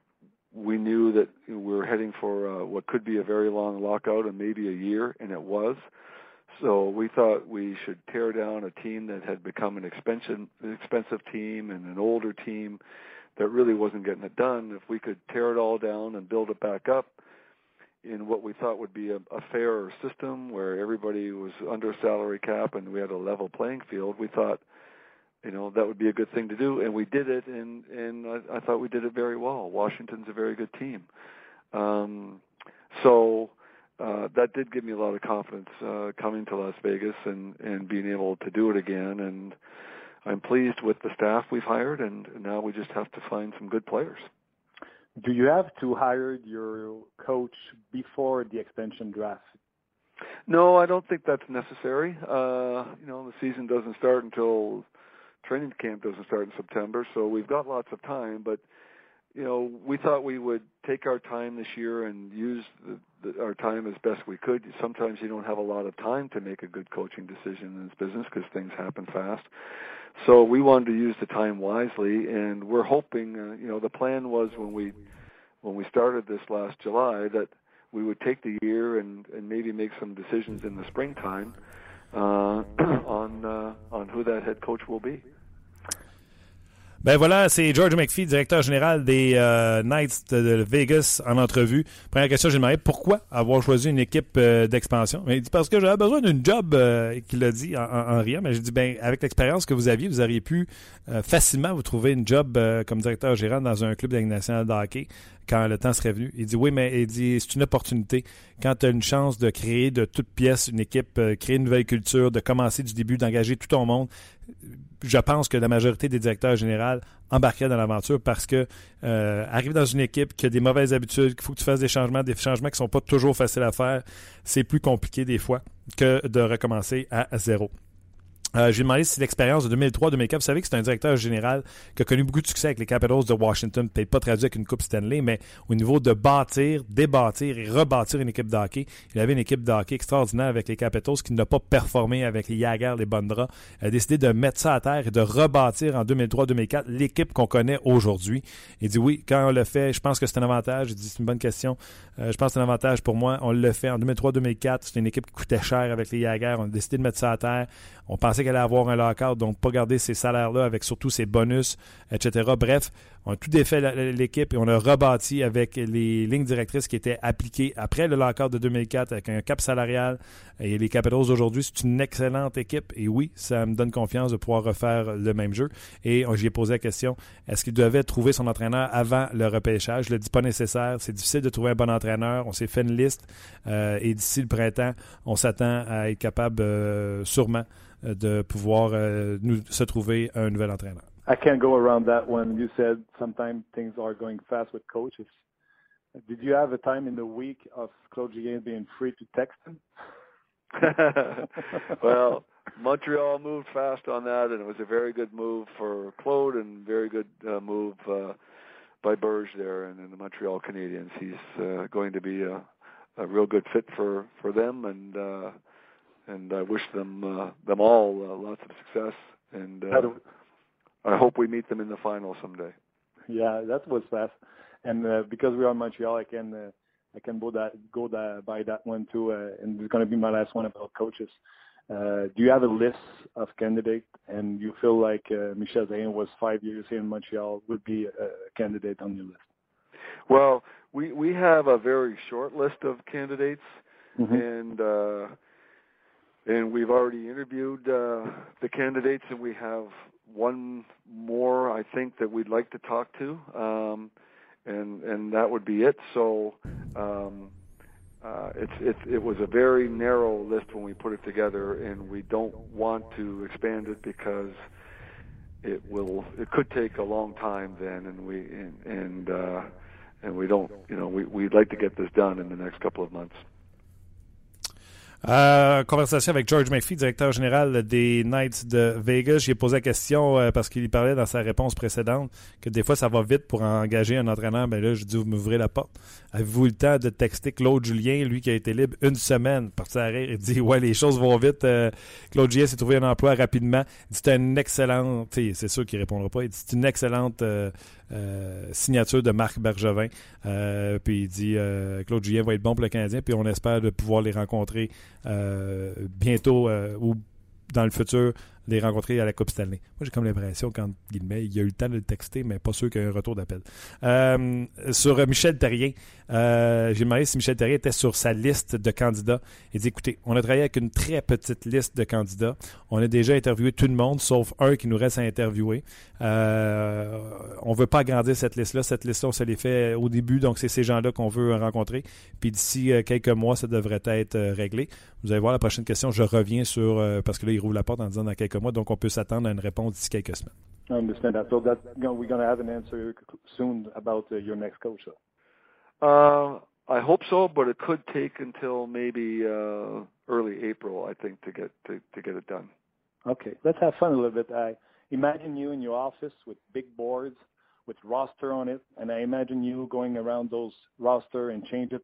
G: we knew that we were heading for uh, what could be a very long lockout and maybe a year, and it was. So we thought we should tear down a team that had become an expensive, expensive team and an older team that really wasn't getting it done. If we could tear it all down and build it back up in what we thought would be a, a fairer system where everybody was under salary cap and we had a level playing field, we thought, you know, that would be a good thing to do, and we did it, and and I, I thought we did it very well. Washington's a very good team, um, so uh, that did give me a lot of confidence uh, coming to Las Vegas and and being able to do it again. And I'm pleased with the staff we've hired, and now we just have to find some good players.
F: Do you have to hire your coach before the expansion draft?
G: No, I don't think that's necessary. Uh, you know, the season doesn't start until training camp doesn't start in September, so we've got lots of time. But you know, we thought we would take our time this year and use the, the, our time as best we could. Sometimes you don't have a lot of time to make a good coaching decision in this business because things happen fast. So we wanted to use the time wisely, and we're hoping. Uh, you know, the plan was when we when we started this last July that we would take the year and and maybe make some decisions in the springtime uh, on uh, on who that head coach will be.
A: Ben voilà, c'est George McPhee, directeur général des euh, Knights de, Vegas, en entrevue. Première question, j'ai demandé pourquoi avoir choisi une équipe euh, d'expansion. Il dit parce que j'avais besoin d'une job, euh, qu'il a dit en, en, riant. Mais j'ai dit, ben avec l'expérience que vous aviez, vous auriez pu euh, facilement vous trouver une job comme directeur général dans un club de nationale de hockey quand le temps serait venu. Il dit oui, mais il dit c'est une opportunité. Quand tu as une chance de créer de toutes pièces une équipe, créer une nouvelle culture, de commencer du début, d'engager tout ton monde je pense que la majorité des directeurs généraux embarqueraient dans l'aventure parce que euh, arriver dans une équipe qui a des mauvaises habitudes, qu'il faut que tu fasses des changements, des changements qui sont pas toujours faciles à faire, c'est plus compliqué des fois que de recommencer à zéro. Euh, J'ai demandé si l'expérience de 2003-2004, vous savez que c'est un directeur général qui a connu beaucoup de succès avec les Capitals de Washington, peut-être pas traduit avec une Coupe Stanley, mais au niveau de bâtir, débâtir et rebâtir une équipe de hockey. Il avait une équipe de hockey extraordinaire avec les Capitals qui n'a pas performé avec les Jagger, les Bondra. Il a décidé de mettre ça à terre et de rebâtir en 2003-2004 l'équipe qu'on connaît aujourd'hui. Il dit oui, quand on le fait, je pense que c'est un avantage. Il dit c'est une bonne question. Euh, je pense que c'est un avantage pour moi. On le fait en 2003-2004. C'est une équipe qui coûtait cher avec les Jagger. On a décidé de mettre ça à terre. On pensait qu'elle allait avoir un lockout, donc pas garder ces salaires-là avec surtout ses bonus, etc. Bref, on a tout défait l'équipe et on a rebâti avec les lignes directrices qui étaient appliquées après le lockout de 2004 avec un cap salarial. Et les Capitals d'aujourd'hui, c'est une excellente équipe. Et oui, ça me donne confiance de pouvoir refaire le même jeu. Et j'y ai posé la question, est-ce qu'il devait trouver son entraîneur avant le repêchage? Je ne le dis pas nécessaire. C'est difficile de trouver un bon entraîneur. On s'est fait une liste. Euh, et d'ici le printemps, on s'attend à être capable euh, sûrement de pouvoir nous, se trouver un nouvel entraîneur.
F: I can't go around that one. You said sometimes things are going fast with coaches. Did you have a time in the week of Claude Julien being free to text him?
G: well, Montreal moved fast on that, and it was a very good move for Claude and very good uh, move uh, by Burge there and, and the Montreal Canadiens. He's uh, going to be a, a real good fit for for them, and uh, and I wish them uh, them all uh, lots of success. And uh, I hope we meet them in the final someday.
F: Yeah, that was fast. And uh, because we are in Montreal, I can uh, I can go that go that by that one too. Uh, and it's going to be my last one about coaches. Uh, do you have a list of candidates, and you feel like uh, Michel Zayn was five years here in Montreal would be a candidate on your list?
G: Well, we we have a very short list of candidates, mm-hmm. and uh, and we've already interviewed uh, the candidates, and we have one more I think that we'd like to talk to. Um, and and that would be it. So. Um, uh, it's, it's, it was a very narrow list when we put it together, and we don't want to expand it because it will it could take a long time then, and we and and, uh, and we don't you know we we'd like to get this done in the next couple of months.
A: Euh, conversation avec George McPhee, directeur général des Knights de Vegas. J'ai posé la question euh, parce qu'il parlait dans sa réponse précédente que des fois ça va vite pour engager un entraîneur. Ben là, je dis vous m'ouvrez la porte. Avez-vous le temps de texter Claude Julien, lui qui a été libre une semaine, parti à rire, il dit ouais les choses vont vite. Euh, Claude Julien s'est trouvé un emploi rapidement. C'est une excellente, c'est sûr qu'il répondra pas. Il c'est une excellente euh, signature de Marc Bergevin. Euh, puis il dit euh, Claude Julien va être bon pour le Canadien, puis on espère de pouvoir les rencontrer bientôt ou dans le futur les rencontrer à la Coupe Stanley. Moi, j'ai comme l'impression qu'en guillemets, il y a eu le temps de le texter, mais pas sûr qu'il y ait un retour d'appel. Euh, sur Michel Terrien, euh, j'ai demandé si Michel Terrien était sur sa liste de candidats. Il dit écoutez, on a travaillé avec une très petite liste de candidats. On a déjà interviewé tout le monde, sauf un qui nous reste à interviewer. Euh, on ne veut pas agrandir cette liste-là. Cette liste-là, on se l'est fait au début, donc c'est ces gens-là qu'on veut rencontrer. Puis d'ici quelques mois, ça devrait être réglé. Vous allez voir la prochaine question. Je reviens sur, parce que là, il rouvre la porte en disant dans quelques mois, donc on peut s'attendre à une réponse d'ici quelques semaines.
F: I understand that. So that you know, we're going to have an answer soon about uh, your next coach.
G: Uh, I hope so, but it could take until maybe uh, early April, I think, to get to, to get it done.
F: Okay, let's have fun a little bit. I imagine you in your office with big boards with roster on it, and I imagine you going around those roster and change it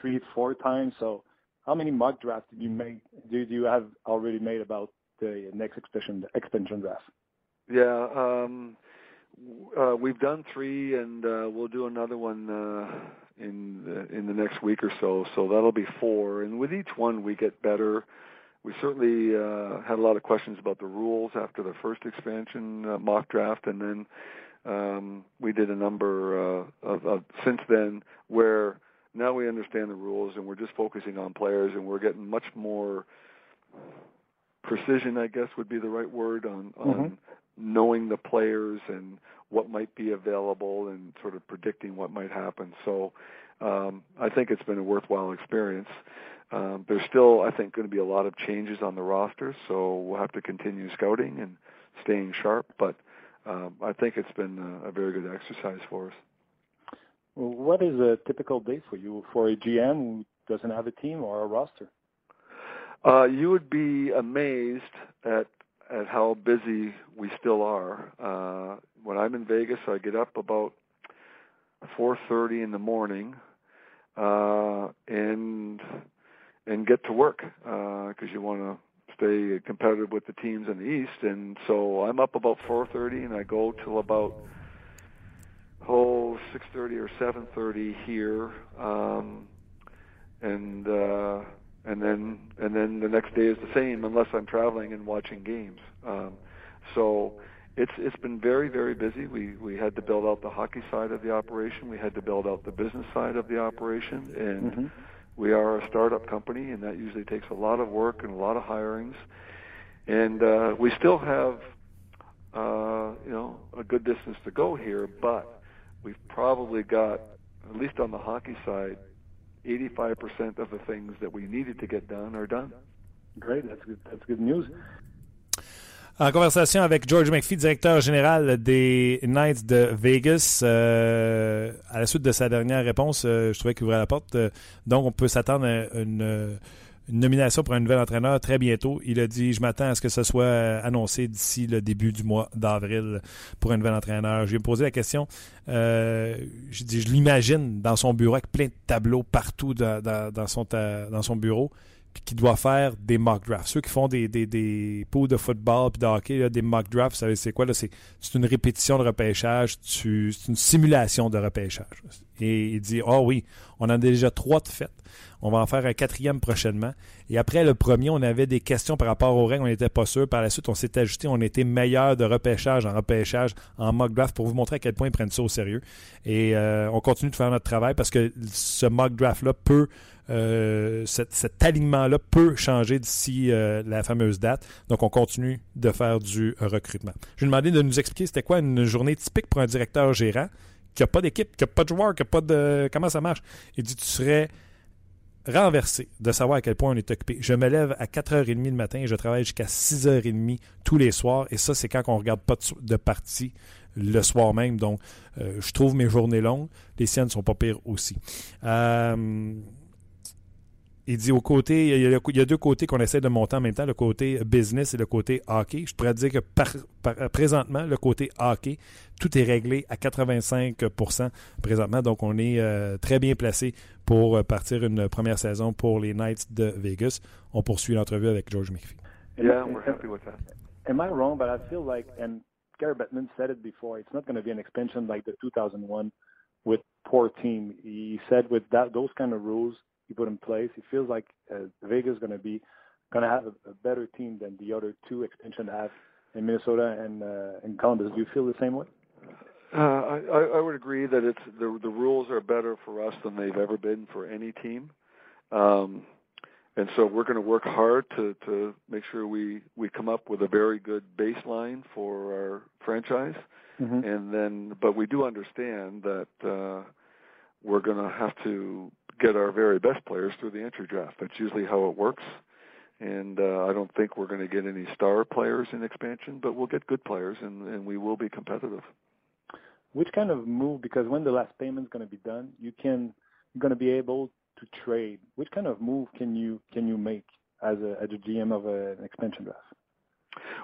F: three, four times. So, how many mock drafts did you make? Do you have already made about the next expansion expansion draft?
G: Yeah, um, uh, we've done three, and uh, we'll do another one uh, in the, in the next week or so. So that'll be four, and with each one we get better. We certainly uh, had a lot of questions about the rules after the first expansion uh, mock draft, and then um, we did a number uh, of, of since then where now we understand the rules and we're just focusing on players and we're getting much more precision, I guess would be the right word on, on mm-hmm. knowing the players and what might be available and sort of predicting what might happen. So um, I think it's been a worthwhile experience. Um, there's still, I think, going to be a lot of changes on the roster, so we'll have to continue scouting and staying sharp. But um, I think it's been a, a very good exercise for us.
F: Well, what is a typical day for you for a GM who doesn't have a team or a roster?
G: Uh, you would be amazed at at how busy we still are. Uh, when I'm in Vegas, I get up about 4:30 in the morning uh, and and get to work because uh, you want to stay competitive with the teams in the East. And so I'm up about 4:30 and I go till about oh 6:30 or 7:30 here. Um, and uh, and then and then the next day is the same unless I'm traveling and watching games. Um, so it's it's been very very busy. We we had to build out the hockey side of the operation. We had to build out the business side of the operation, and mm-hmm. we are a startup company, and that usually takes a lot of work and a lot of hirings. And uh, we still have uh, you know a good distance to go here, but we've probably got at least on the hockey side 85% of the things that we needed to get done are done.
F: Great, that's good, that's good news.
A: En conversation avec George McPhee, directeur général des Knights de Vegas, euh, à la suite de sa dernière réponse, euh, je trouvais qu'il ouvrait la porte. Euh, donc, on peut s'attendre à une, une, nomination pour un nouvel entraîneur très bientôt. Il a dit Je m'attends à ce que ce soit annoncé d'ici le début du mois d'avril pour un nouvel entraîneur. Je lui ai posé la question euh, je, dis, je l'imagine dans son bureau avec plein de tableaux partout dans, son, dans son bureau qui doit faire des mock drafts. Ceux qui font des, poules de football puis de hockey, des mock drafts, vous savez c'est quoi? C'est, une répétition de repêchage, c'est une simulation de repêchage. Et il dit, oh oui, on en a déjà trois de faites. On va en faire un quatrième prochainement. Et après le premier, on avait des questions par rapport aux règles, on n'était pas sûr. Par la suite, on s'est ajusté, on était meilleur de repêchage en repêchage, en mock draft, pour vous montrer à quel point ils prennent ça au sérieux. Et euh, on continue de faire notre travail parce que ce mock draft-là peut euh, cet, alignement-là peut changer d'ici euh, la fameuse date. Donc, on continue de faire du recrutement. Je lui ai demandé de nous expliquer c'était quoi une journée typique pour un directeur gérant qui n'a pas d'équipe, qui n'a pas de joueur, qui n'a pas de. Comment ça marche? Il dit Tu serais renversé de savoir à quel point on est occupé. Je me lève à 4h30 le matin et je travaille jusqu'à 6h30 tous les soirs. Et ça, c'est quand on ne regarde pas de, partie le soir même. Donc, euh, je trouve mes journées longues. Les siennes ne sont pas pires aussi. Euh, il dit au côté, il y, a, deux côtés qu'on essaie de monter en même temps, le côté business et le côté hockey. Je pourrais dire que présentement, le côté hockey, tout est réglé à 85% présentement. Donc, on est euh, très bien placé pour euh, partir une première saison pour les Knights de Vegas. On poursuit l'entrevue avec George McPhee.
G: Yeah, we're happy with that.
F: Am I wrong? But I feel like, and Gary Bettman said it before, it's not going to be an expansion like the 2001 with poor team. He said with that those kind of rules, he put in place. He feels like uh, Vegas is going to be going to have a, a, better team than the other two expansion have in Minnesota and uh, in Columbus. Do you feel the same way?
G: Uh, I, I would agree that it's the the rules are better for us than they've ever been for any team, um, and so we're going to work hard to to make sure we we come up with a very good baseline for our franchise, mm-hmm. and then but we do understand that uh, we're going to have to get our very best players through the entry draft. That's usually how it works. And uh, I don't think we're going to get any star players in expansion, but we'll get good players, and, and we will be competitive.
F: Which kind of move? Because when the last payment is going to be done, you can you're going to be able to trade. Which kind of move can you can you make as a as a GM of a, an expansion draft?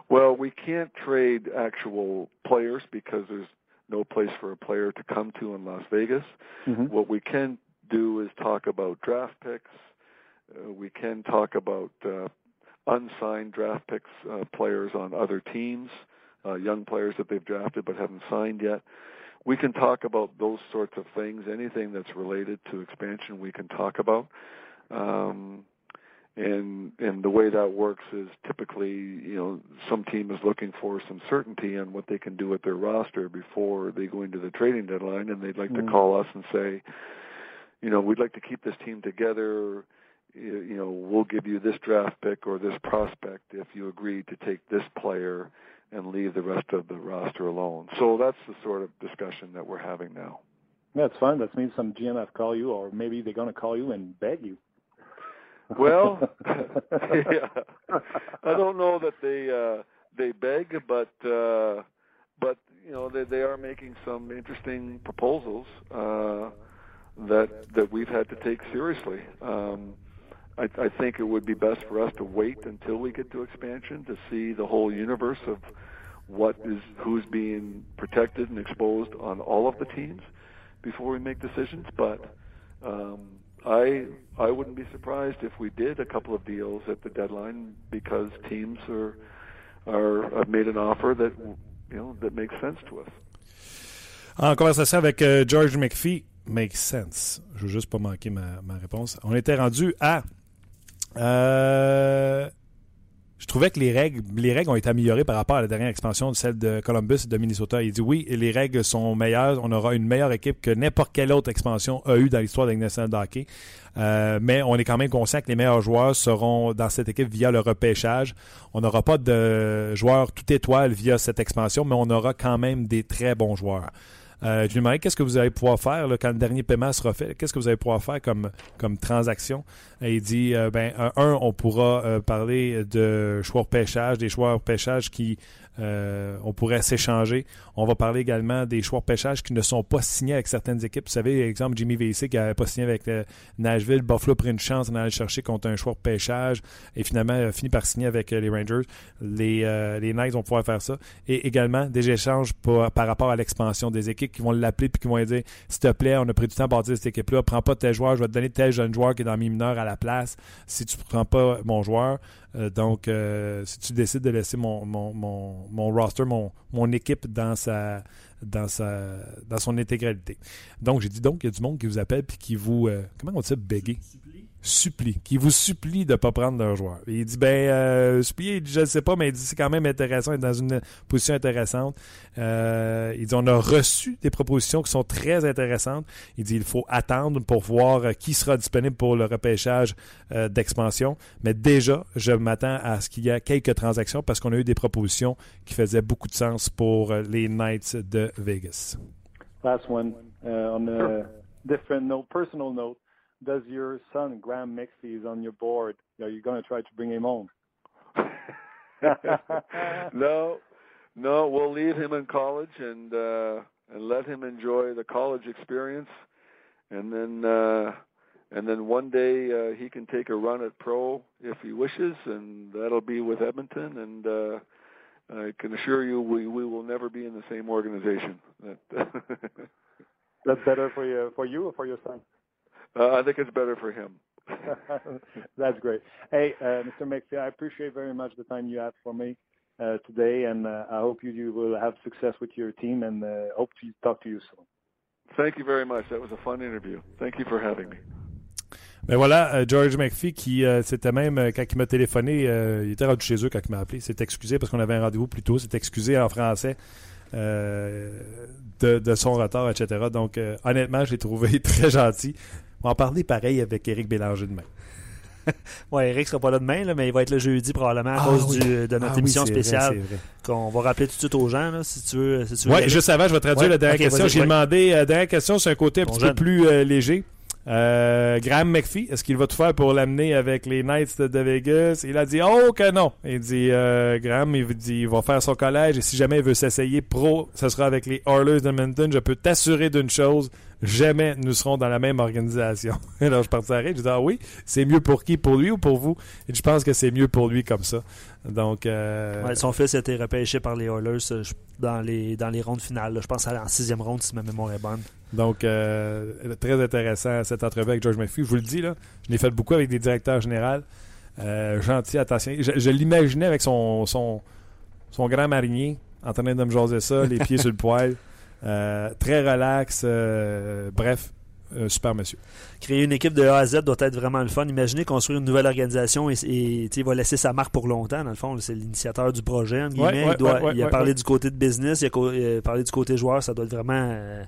G: Well, we can't trade actual players because there's no place for a player to come to in Las Vegas. Mm-hmm. What we can do is talk about draft picks. Uh, we can talk about uh, unsigned draft picks, uh, players on other teams, uh, young players that they've drafted but haven't signed yet. We can talk about those sorts of things. Anything that's related to expansion, we can talk about. Um, and and the way that works is typically, you know, some team is looking for some certainty on what they can do with their roster before they go into the trading deadline, and they'd like mm-hmm. to call us and say, you know, we'd like to keep this team together. You know, we'll give you this draft pick or this prospect if you agree to take this player and leave the rest of the roster alone. So that's the sort of discussion that we're having now.
F: That's fun. That means some GM call you, or maybe they're going to call you and beg you.
G: well, yeah, I don't know that they uh, they beg, but uh, but you know they they are making some interesting proposals. Uh, that that we've had to take seriously. Um, I, I think it would be best for us to wait until we get to expansion to see the whole universe of what is who's being protected and exposed on all of the teams before we make decisions. But um, I I wouldn't be surprised if we did a couple of deals at the deadline because teams are are have made an offer that you know that makes sense to us.
A: En conversation avec euh, George McPhee, Make sense. Je veux juste pas manquer ma, réponse. On était rendu à. Euh, je trouvais que les règles, les règles ont été améliorées par rapport à la dernière expansion, celle de Columbus et de Minnesota. Il dit oui, les règles sont meilleures. On aura une meilleure équipe que n'importe quelle autre expansion a eu dans l'histoire de la Hockey. Euh, mais on est quand même conscient que les meilleurs joueurs seront dans cette équipe via le repêchage. On n'aura pas de joueurs tout étoile via cette expansion, mais on aura quand même des très bons joueurs. Euh, je lui demandais qu'est-ce que vous allez pouvoir faire quand le dernier paiement sera fait? Qu'est-ce que vous allez pouvoir faire comme, comme transaction? Et il dit, euh, ben, un, on pourra euh, parler de choix de pêchage, des choix de pêchage qui euh, on pourrait s'échanger. On va parler également des choix de pêchage qui ne sont pas signés avec certaines équipes. Vous savez, exemple, Jimmy VC qui n'avait pas signé avec euh, Nashville. Buffalo pris une chance d'aller chercher contre un choix de pêchage et finalement a fini par signer avec euh, les Rangers. Les, les Knights vont pouvoir faire ça. Et également des échanges par rapport à l'expansion des équipes qui vont l'appeler puis qui vont dire S'il te plaît, on a pris du temps à bâtir cette équipe-là, prends pas tel joueur, je vais te donner tel jeune joueur qui est dans mes mineurs à la place. Si tu prends pas mon joueur, euh, donc, euh, si tu décides de laisser mon, mon, mon, roster, mon, mon équipe dans sa, dans sa dans son intégralité. Donc, j'ai dit donc, il y a du monde qui vous appelle puis qui vous. Euh, comment on dit ça, supplie, qui vous supplie de ne pas prendre leur joueur. il dit, ben, euh, je ne sais pas, mais il dit, c'est quand même intéressant, il est dans une position intéressante. Euh, il dit, on a reçu des propositions qui sont très intéressantes. Il dit, il faut attendre pour voir euh, qui sera disponible pour le repêchage euh, d'expansion. Mais déjà, je m'attends à ce qu'il y ait quelques transactions parce qu'on a eu des propositions qui faisaient beaucoup de sens pour les Knights de Vegas.
F: last one uh, on a different note, personal note. Does your son Graham Mixey is on your board? Are you going to try to bring him home?
G: no, no, we'll leave him in college and uh, and let him enjoy the college experience, and then uh, and then one day uh, he can take a run at pro if he wishes, and that'll be with Edmonton. And uh, I can assure you, we we will never be in the same organization.
F: That's better for you for you or for your son?
G: Uh, I think it's better for him.
F: That's great. Hey, uh, Mr. Mixie, I appreciate very much the time you had for me uh, today, and uh, I hope you, you will have success with your team, and uh, hope to talk to you soon.
G: Thank you very much. That was a fun interview. Thank you for having me.
A: Ben voilà, euh, George McPhee qui euh, c'était même euh, quand il m'a téléphoné, euh, il était rendu chez eux quand il m'a appelé. s'est excusé parce qu'on avait un rendez-vous plus tôt. s'est excusé en français euh, de, de, son retard, etc. Donc euh, honnêtement, je l'ai trouvé très gentil. On va en parler pareil avec Éric Bélanger demain.
B: ouais, Eric sera pas là demain, là, mais il va être le jeudi probablement à ah, cause oui. du, de notre ah, émission
A: oui,
B: spéciale qu'on va rappeler tout de suite aux gens, là, si tu veux. Si tu
A: veux oui, juste avant, je vais traduire ouais, la dernière okay, question. J'ai demandé, la dernière question, c'est un côté un petit jeune. peu plus euh, léger. Euh, Graham McPhee, est-ce qu'il va tout faire pour l'amener avec les Knights de, de, Vegas? Il a dit oh que non. Il dit euh, Graham, il dit il va faire son collège et si jamais il veut s'essayer pro, ce sera avec les Oilers d'Edmonton. Je peux t'assurer d'une chose, jamais nous serons dans la même organisation. Alors je partirai, je dis ah oui, c'est mieux pour qui, pour lui ou pour vous? Et je pense que c'est mieux pour lui comme ça. Donc euh...
B: ouais, son fils a été repêché par les Oilers dans les dans les rondes finales. Là. Je pense à en sixième ronde si ma mémoire est bonne.
A: Donc, euh, très intéressant cette entrevue avec George McPhee. Je vous le dis, là, je l'ai fait beaucoup avec des directeurs généraux. Euh, gentil, attention. Je, je l'imaginais avec son, son, son grand marinier en train de me jaser ça, les pieds sur le poil. Euh, très relax. Euh, bref, euh, super monsieur.
B: Créer une équipe de A à Z doit être vraiment le fun. Imaginez construire une nouvelle organisation et, et il va laisser sa marque pour longtemps. Dans le fond, c'est l'initiateur du projet. Ouais, ouais, il, doit,
A: ouais,
B: il, a parlé du côté de business, il a, il a, parlé du côté joueur. Ça doit être vraiment. Euh,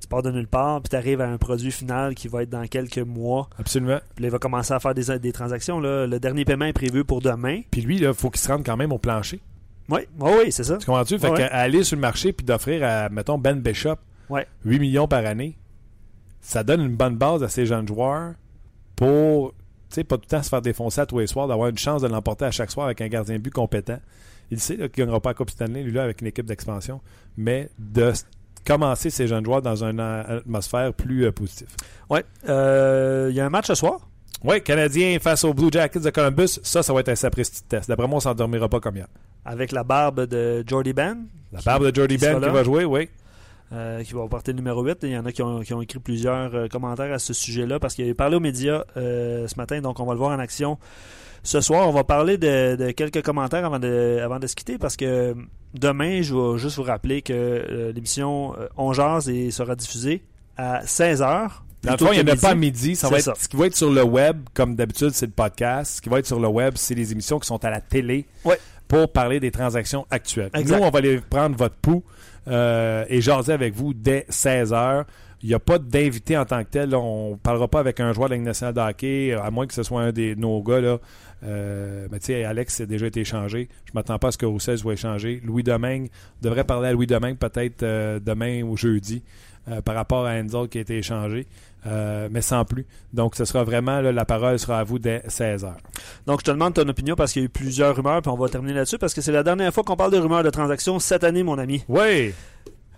B: tu pars de nulle part, puis tu arrives à un produit final qui va être dans quelques mois.
A: Absolument.
B: Puis là, il va commencer à faire des, des transactions. Là. Le dernier paiement est prévu pour demain.
A: Puis lui, il faut qu'il se rende quand même au plancher.
B: Oui, oh oui, c'est ça.
A: Tu comprends-tu? Fait qu'aller sur le marché puis d'offrir à, mettons, Ben Bishop
B: Ouais.
A: 8 millions par année, ça donne une bonne base à ces jeunes joueurs pour, tu sais, pas tout le temps se faire défoncer à tous les soirs, d'avoir une chance de l'emporter à chaque soir avec un gardien de but compétent. Il sait qu'il ne gagnera pas la Coupe Stanley, lui, là, avec une équipe d'expansion, mais de commencer ces jeunes joueurs dans une euh, atmosphère plus euh, positive.
B: Oui. Euh, Il y a un match ce soir.
A: Oui, Canadien face aux Blue Jackets de Columbus, ça, ça va être un sapristi de test. D'après moi, on s'endormira pas comme hier.
B: Avec la barbe de Jordy Ben.
A: La barbe de Jordy Ben qui
B: là.
A: va jouer, oui.
B: euh, qui va porter le numéro 8. Il y en a qui ont, qui ont écrit plusieurs euh, commentaires à ce sujet-là parce qu'il a parlé aux médias euh, ce matin, donc on va le voir en action ce soir. On va parler de, de quelques commentaires avant de, avant de se quitter parce que demain, je vais juste vous rappeler que l'émission On Jase et sera diffusée à 16h.
A: Dans le fond, il n'y en a pas à midi. Ça va être, Ce qui va être sur le web, comme d'habitude, c'est le podcast. Ce qui va être sur le web, c'est les émissions qui sont à la télé
B: Ouais.
A: pour parler des transactions actuelles.
B: Exact.
A: Nous, on va aller prendre votre pouls euh, et jaser avec vous dès 16h. Il n'y a pas d'invité en tant que tel. là. On ne parlera pas avec un joueur de la Ligue nationale de hockey, à moins que ce soit un des nos gars. Là. Euh, mais tu sais, Alex a déjà été échangé. Je ne m'attends pas à ce que Roussel soit échangé. Louis Domingue devrait parler à Louis Domingue peut-être euh, demain ou jeudi euh, par rapport à Enzel qui a été échangé. Euh, mais sans plus. Donc, ce sera vraiment, là, la parole sera à vous dès 16h.
B: Donc, je te demande ton opinion parce qu'il y a eu plusieurs rumeurs, puis on va terminer là-dessus parce que c'est la dernière fois qu'on parle de rumeurs de transactions cette année, mon ami.
A: Oui!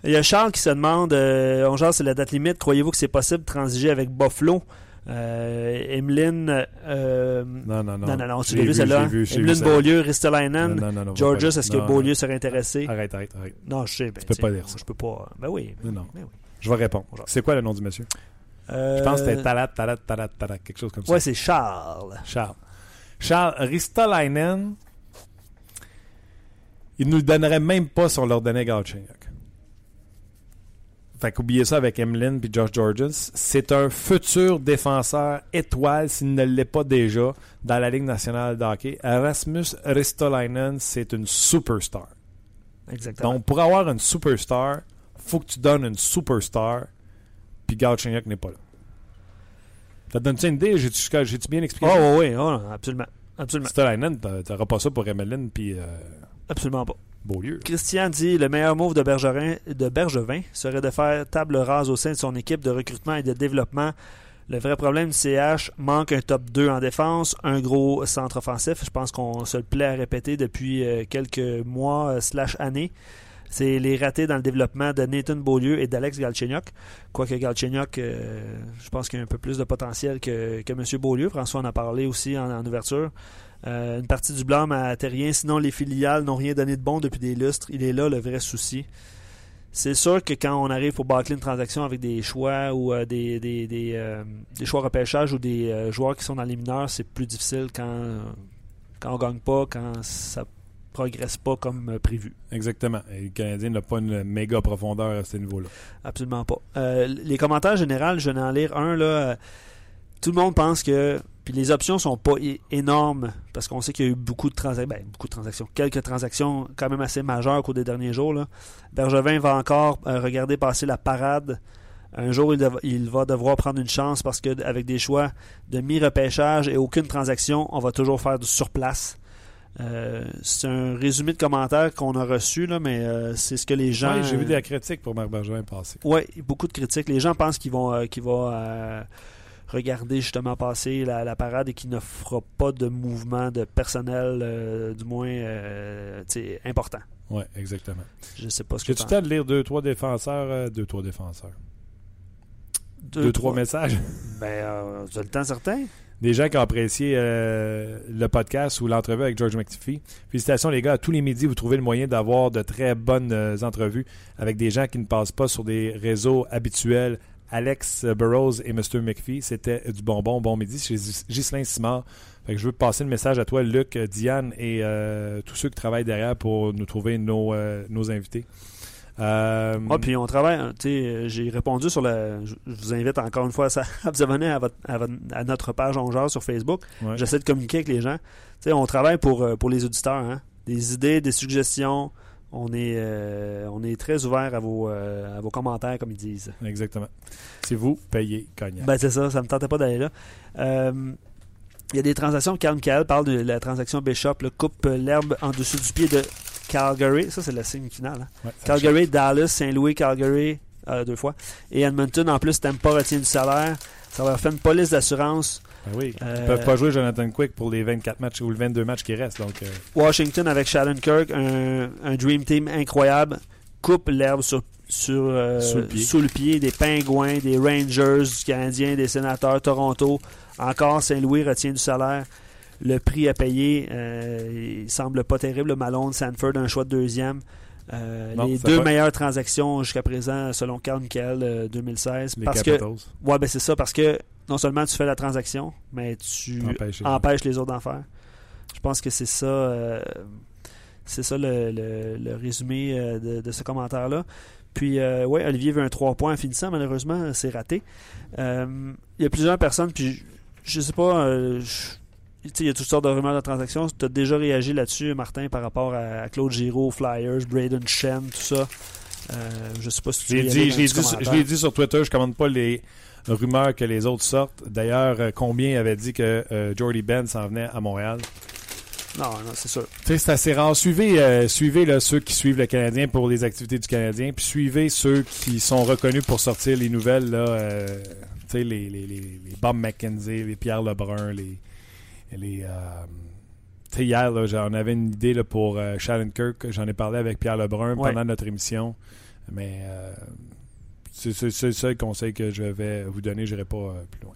B: Il y a Charles qui se demande, euh, on genre c'est la date limite, croyez-vous que c'est possible de transiger avec Buffalo? Euh, Emeline, euh,
A: Non, non, non.
B: non, non, non, tu l'as vu celle-là. Emeline. Beaulieu, Ristolainen, Georges,
A: pas-
B: est-ce que
A: non,
B: Beaulieu
A: non.
B: serait intéressé?
A: Arrête, arrête, arrête.
B: Non, je sais. Ben,
A: peux
B: tu
A: pas
B: sais,
A: dire ça.
B: Je peux pas. Ben oui.
A: Non, non.
B: Ben oui.
A: Je vais répondre. C'est quoi le nom du monsieur?
B: Euh,
A: Je pense que c'était Talat, Talat, Talat, Talat, quelque chose comme ça.
B: Ouais, c'est Charles.
A: Charles. Charles Ristolainen, il nous le donnerait même pas si on leur donnait Galchenyuk. Fait qu'oubliez ça avec Emlyn puis Josh Georges. C'est un futur défenseur étoile, s'il ne l'est pas déjà, dans la Ligue nationale de hockey. Erasmus Ristolainen, c'est une superstar.
B: Exactement.
A: Donc, pour avoir une superstar, faut que tu donnes une superstar, puis Galchenyuk n'est pas là. Ça te donne-tu une idée? J'ai-tu j'ai-tu bien expliqué?
B: Oh, oui, oui, oh, absolument. Absolument.
A: Ristolainen, t'a- t'auras pas ça pour Emeline, puis... euh,
B: Absolument pas.
A: Beaulieu.
B: Christian dit le meilleur move de, Bergerin, de Bergevin serait de faire table rase au sein de son équipe de recrutement et de développement. Le vrai problème du CH manque un top 2 en défense, un gros centre offensif. Je pense qu'on se le plaît à répéter depuis euh, quelques mois euh, slash années. C'est les ratés dans le développement de Nathan Beaulieu et d'Alex Galchenyuk. Quoique Galchenyuk, euh, je pense qu'il a un peu plus de potentiel que, que M. Beaulieu. François en a parlé aussi en, ouverture. Euh, une partie du blâme à Terrien. Sinon, les filiales n'ont rien donné de bon depuis des lustres. Il est là le vrai souci. C'est sûr que quand on arrive pour bâcler une transaction avec des choix ou euh, des, des, choix repêchage ou des joueurs qui sont dans les mineurs, c'est plus difficile quand, quand on gagne pas, quand ça progresse pas comme euh, prévu.
A: Exactement. Et le Canadien n'a pas une méga profondeur à ce niveau-là.
B: Absolument pas. Euh, les commentaires généraux, je vais en lire un. Là, euh, tout le monde pense que. Puis les options sont pas énormes parce qu'on sait qu'il y a eu beaucoup de transactions. Ben, beaucoup de transactions. Quelques transactions quand même assez majeures au cours des derniers jours. Là. Bergevin va encore euh, regarder passer la parade. Un jour, il, il va devoir prendre une chance parce qu'avec des choix de mi-repêchage et aucune transaction, on va toujours faire du surplace. Euh, c'est un résumé de commentaires qu'on a reçu, là, mais euh, c'est ce que les gens.
A: Ouais, J'ai vu des critiques pour Marc Bergevin passer.
B: Oui, beaucoup de critiques. Les gens pensent qu'ils vont, euh, qu'il va euh, regarder justement passer la, la parade et qu'il ne fera pas de mouvement de personnel, du moins tu important.
A: Oui, exactement.
B: Je sais pas ce que
A: le temps de lire deux, trois défenseurs, deux, trois défenseurs?
B: Deux,
A: Deux, trois messages?
B: Ben, tu as le temps certain?
A: Des gens qui ont apprécié euh, le podcast ou l'entrevue avec George McPhee. Félicitations les gars. À tous les midis, vous trouvez le moyen d'avoir de très bonnes euh, entrevues avec des gens qui ne passent pas sur des réseaux habituels. Alex Burrows et Mr. McPhee, c'était du bonbon. Bon midi chez Ghislain Simard. Je veux passer le message à toi, Luc, Diane et euh, tous ceux qui travaillent derrière pour nous trouver nos, nos invités. Euh,
B: Ah, puis on travaille, hein, tu sais, euh, j'ai répondu sur le. Je vous invite encore une fois à, ça- à vous abonner à, votre- à votre- à notre page On Jase sur Facebook.
A: ouais.
B: J'essaie de communiquer avec les gens. Tu sais, on travaille pour, euh, pour les auditeurs. Hein. Des idées, des suggestions. On est, euh, on est très ouvert à vos, euh, à vos commentaires, comme ils disent.
A: Exactement. C'est vous, payez Cognac.
B: Ben, c'est ça, ça me tentait pas d'aller là. Euh, il y a des transactions. Carl Michael parle de la transaction Bishop, le coupe l'herbe en dessous du pied de Calgary. Ça, c'est la signe finale. hein.
A: Ouais,
B: Calgary, Dallas, Saint-Louis, Calgary, euh, deux fois. Et Edmonton, en plus, Tampa retient du salaire. Ça leur fait une police d'assurance.
A: Ben oui.
B: Euh,
A: Ils peuvent pas jouer Jonathan Quick pour les 24 matchs ou les 22 matchs qui restent. Donc, euh,
B: Washington avec Shattenkirk, un, un Dream Team incroyable, coupe l'herbe sur, sur,
A: Sous le pied.
B: sous le pied des Pingouins, des Rangers, du Canadien, des Sénateurs, Toronto. Encore Saint-Louis retient du salaire. Le prix à payer, euh, il semble pas terrible. Malone, Sanford, un choix de deuxième. Euh,
A: Non,
B: les deux meilleures transactions jusqu'à présent, selon Carl Michael, euh, 2016.
A: les
B: parce que, ouais, ben c'est ça, parce que non seulement tu fais la transaction, mais tu
A: empêchent.
B: empêche les autres d'en faire. Je pense que c'est ça, euh, c'est ça le, le- le résumé euh, de, de ce commentaire-là. Puis, euh, ouais, Olivier veut un 3 points en finissant. Malheureusement, c'est raté. Euh, Il y a plusieurs personnes, puis je, sais pas, euh, je- il y a toutes sortes de rumeurs de transactions. Tu as déjà réagi là-dessus, Martin, par rapport à, Claude Giraud, Flyers, Braden Shen, tout ça? Euh, je sais pas si tu
A: dit, je l'ai dit, je l'ai dit sur Twitter, je commande pas les rumeurs que les autres sortent. D'ailleurs, euh, combien avait dit que euh, Jordy Ben s'en venait à Montréal?
B: Non, non, c'est sûr.
A: C'est assez rare. Suivez, euh, suivez là, ceux qui suivent le Canadien pour les activités du Canadien, puis suivez ceux qui sont reconnus pour sortir les nouvelles, là, euh, les, les Bob McKenzie, les Pierre Lebrun, les... les euh, tu sais, hier, là, j'en avais une idée là, pour euh, Kirk. J'en ai parlé avec Pierre Lebrun
B: Ouais.
A: pendant notre émission, mais euh, c'est le seul conseil que je vais vous donner. Je n'irai pas euh, plus loin.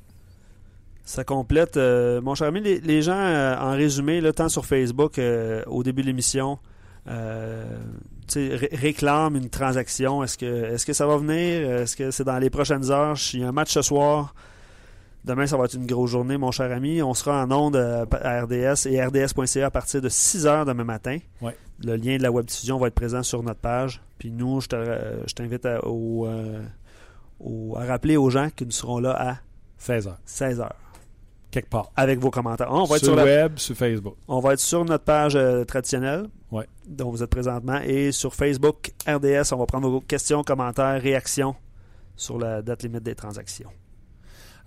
B: Ça complète. mon cher ami, les, les gens, en résumé, là, tant sur Facebook, au début de l'émission, ré- réclament une transaction. Est-ce que, est-ce que ça va venir? Est-ce que c'est dans les prochaines heures? Il y a un match ce soir. Demain, ça va être une grosse journée, mon cher ami. On sera en ondes euh, à RDS et RDS.ca à partir de 6 heures demain matin.
A: Ouais.
B: Le lien de la web diffusion va être présent sur notre page. Puis nous, je euh, t'invite à, au, euh, au- à rappeler aux gens que nous serons là à
A: 16 heures,
B: 16 heures
A: quelque part.
B: avec vos commentaires. On va être
A: sur
B: sur,
A: le web, sur Facebook.
B: on va être sur notre page euh, traditionnelle,
A: Ouais.
B: dont vous êtes présentement, et sur Facebook RDS, on va prendre vos questions, commentaires, réactions sur la date limite des transactions.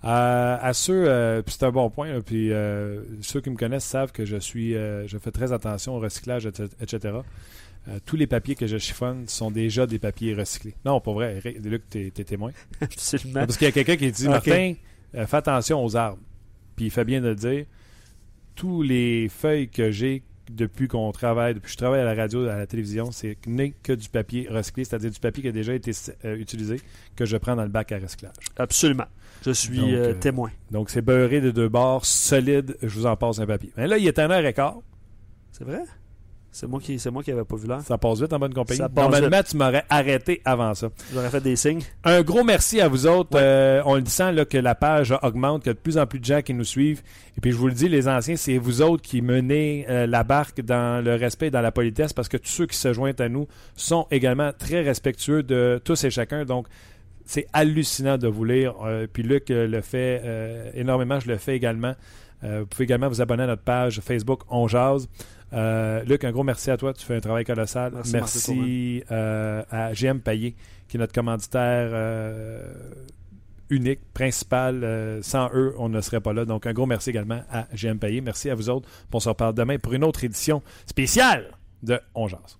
A: À, à ceux, euh, puis c'est un bon point, là, puis euh, ceux qui me connaissent savent que je suis, euh, je fais très attention au recyclage, etc. Euh, tous les papiers que je chiffonne sont déjà des papiers recyclés. Non, pas vrai. Luc, t'es t'es témoin.
B: Absolument.
A: Parce qu'il y a quelqu'un qui dit,
B: Ok.
A: Martin, euh, fais attention aux arbres. Puis il fait bien de le dire. Tous les feuilles que j'ai depuis qu'on travaille, depuis que je travaille à la radio, à la télévision, c'est n'est que du papier recyclé, c'est-à-dire du papier qui a déjà été euh, utilisé, que je prends dans le bac à recyclage.
B: Absolument. Je suis
A: Donc,
B: euh,
A: euh,
B: témoin.
A: Donc c'est beurré de deux bords, solide, je vous en passe un papier. Mais là, il est un heure et quart.
B: C'est vrai? C'est moi qui c'est moi qui avais pas vu l'heure.
A: Ça passe vite en bonne compagnie.
B: Ça passe
A: Normalement, tu m'aurais arrêté avant ça.
B: J'aurais fait des signes.
A: Un gros merci à vous autres.
B: Ouais.
A: Euh, on le sent là, que la page augmente, qu'il y a de plus en plus de gens qui nous suivent. Et puis je vous le dis, les anciens, c'est vous autres qui menez euh, la barque dans le respect et dans la politesse parce que tous ceux qui se joignent à nous sont également très respectueux de tous et chacun. Donc, c'est hallucinant de vous lire. Euh, puis Luc euh, le fait euh, énormément, je le fais également. Vous pouvez également vous abonner à notre page Facebook On Jase. Luc, un gros merci à toi. Tu fais un travail colossal.
B: Merci,
A: Merci, à GM Payet, qui est notre commanditaire unique, principal. Euh, sans eux, on ne serait pas là. Donc, un gros merci également à GM Payet. Merci à vous autres. On se reparle demain pour une autre édition spéciale de On Jase.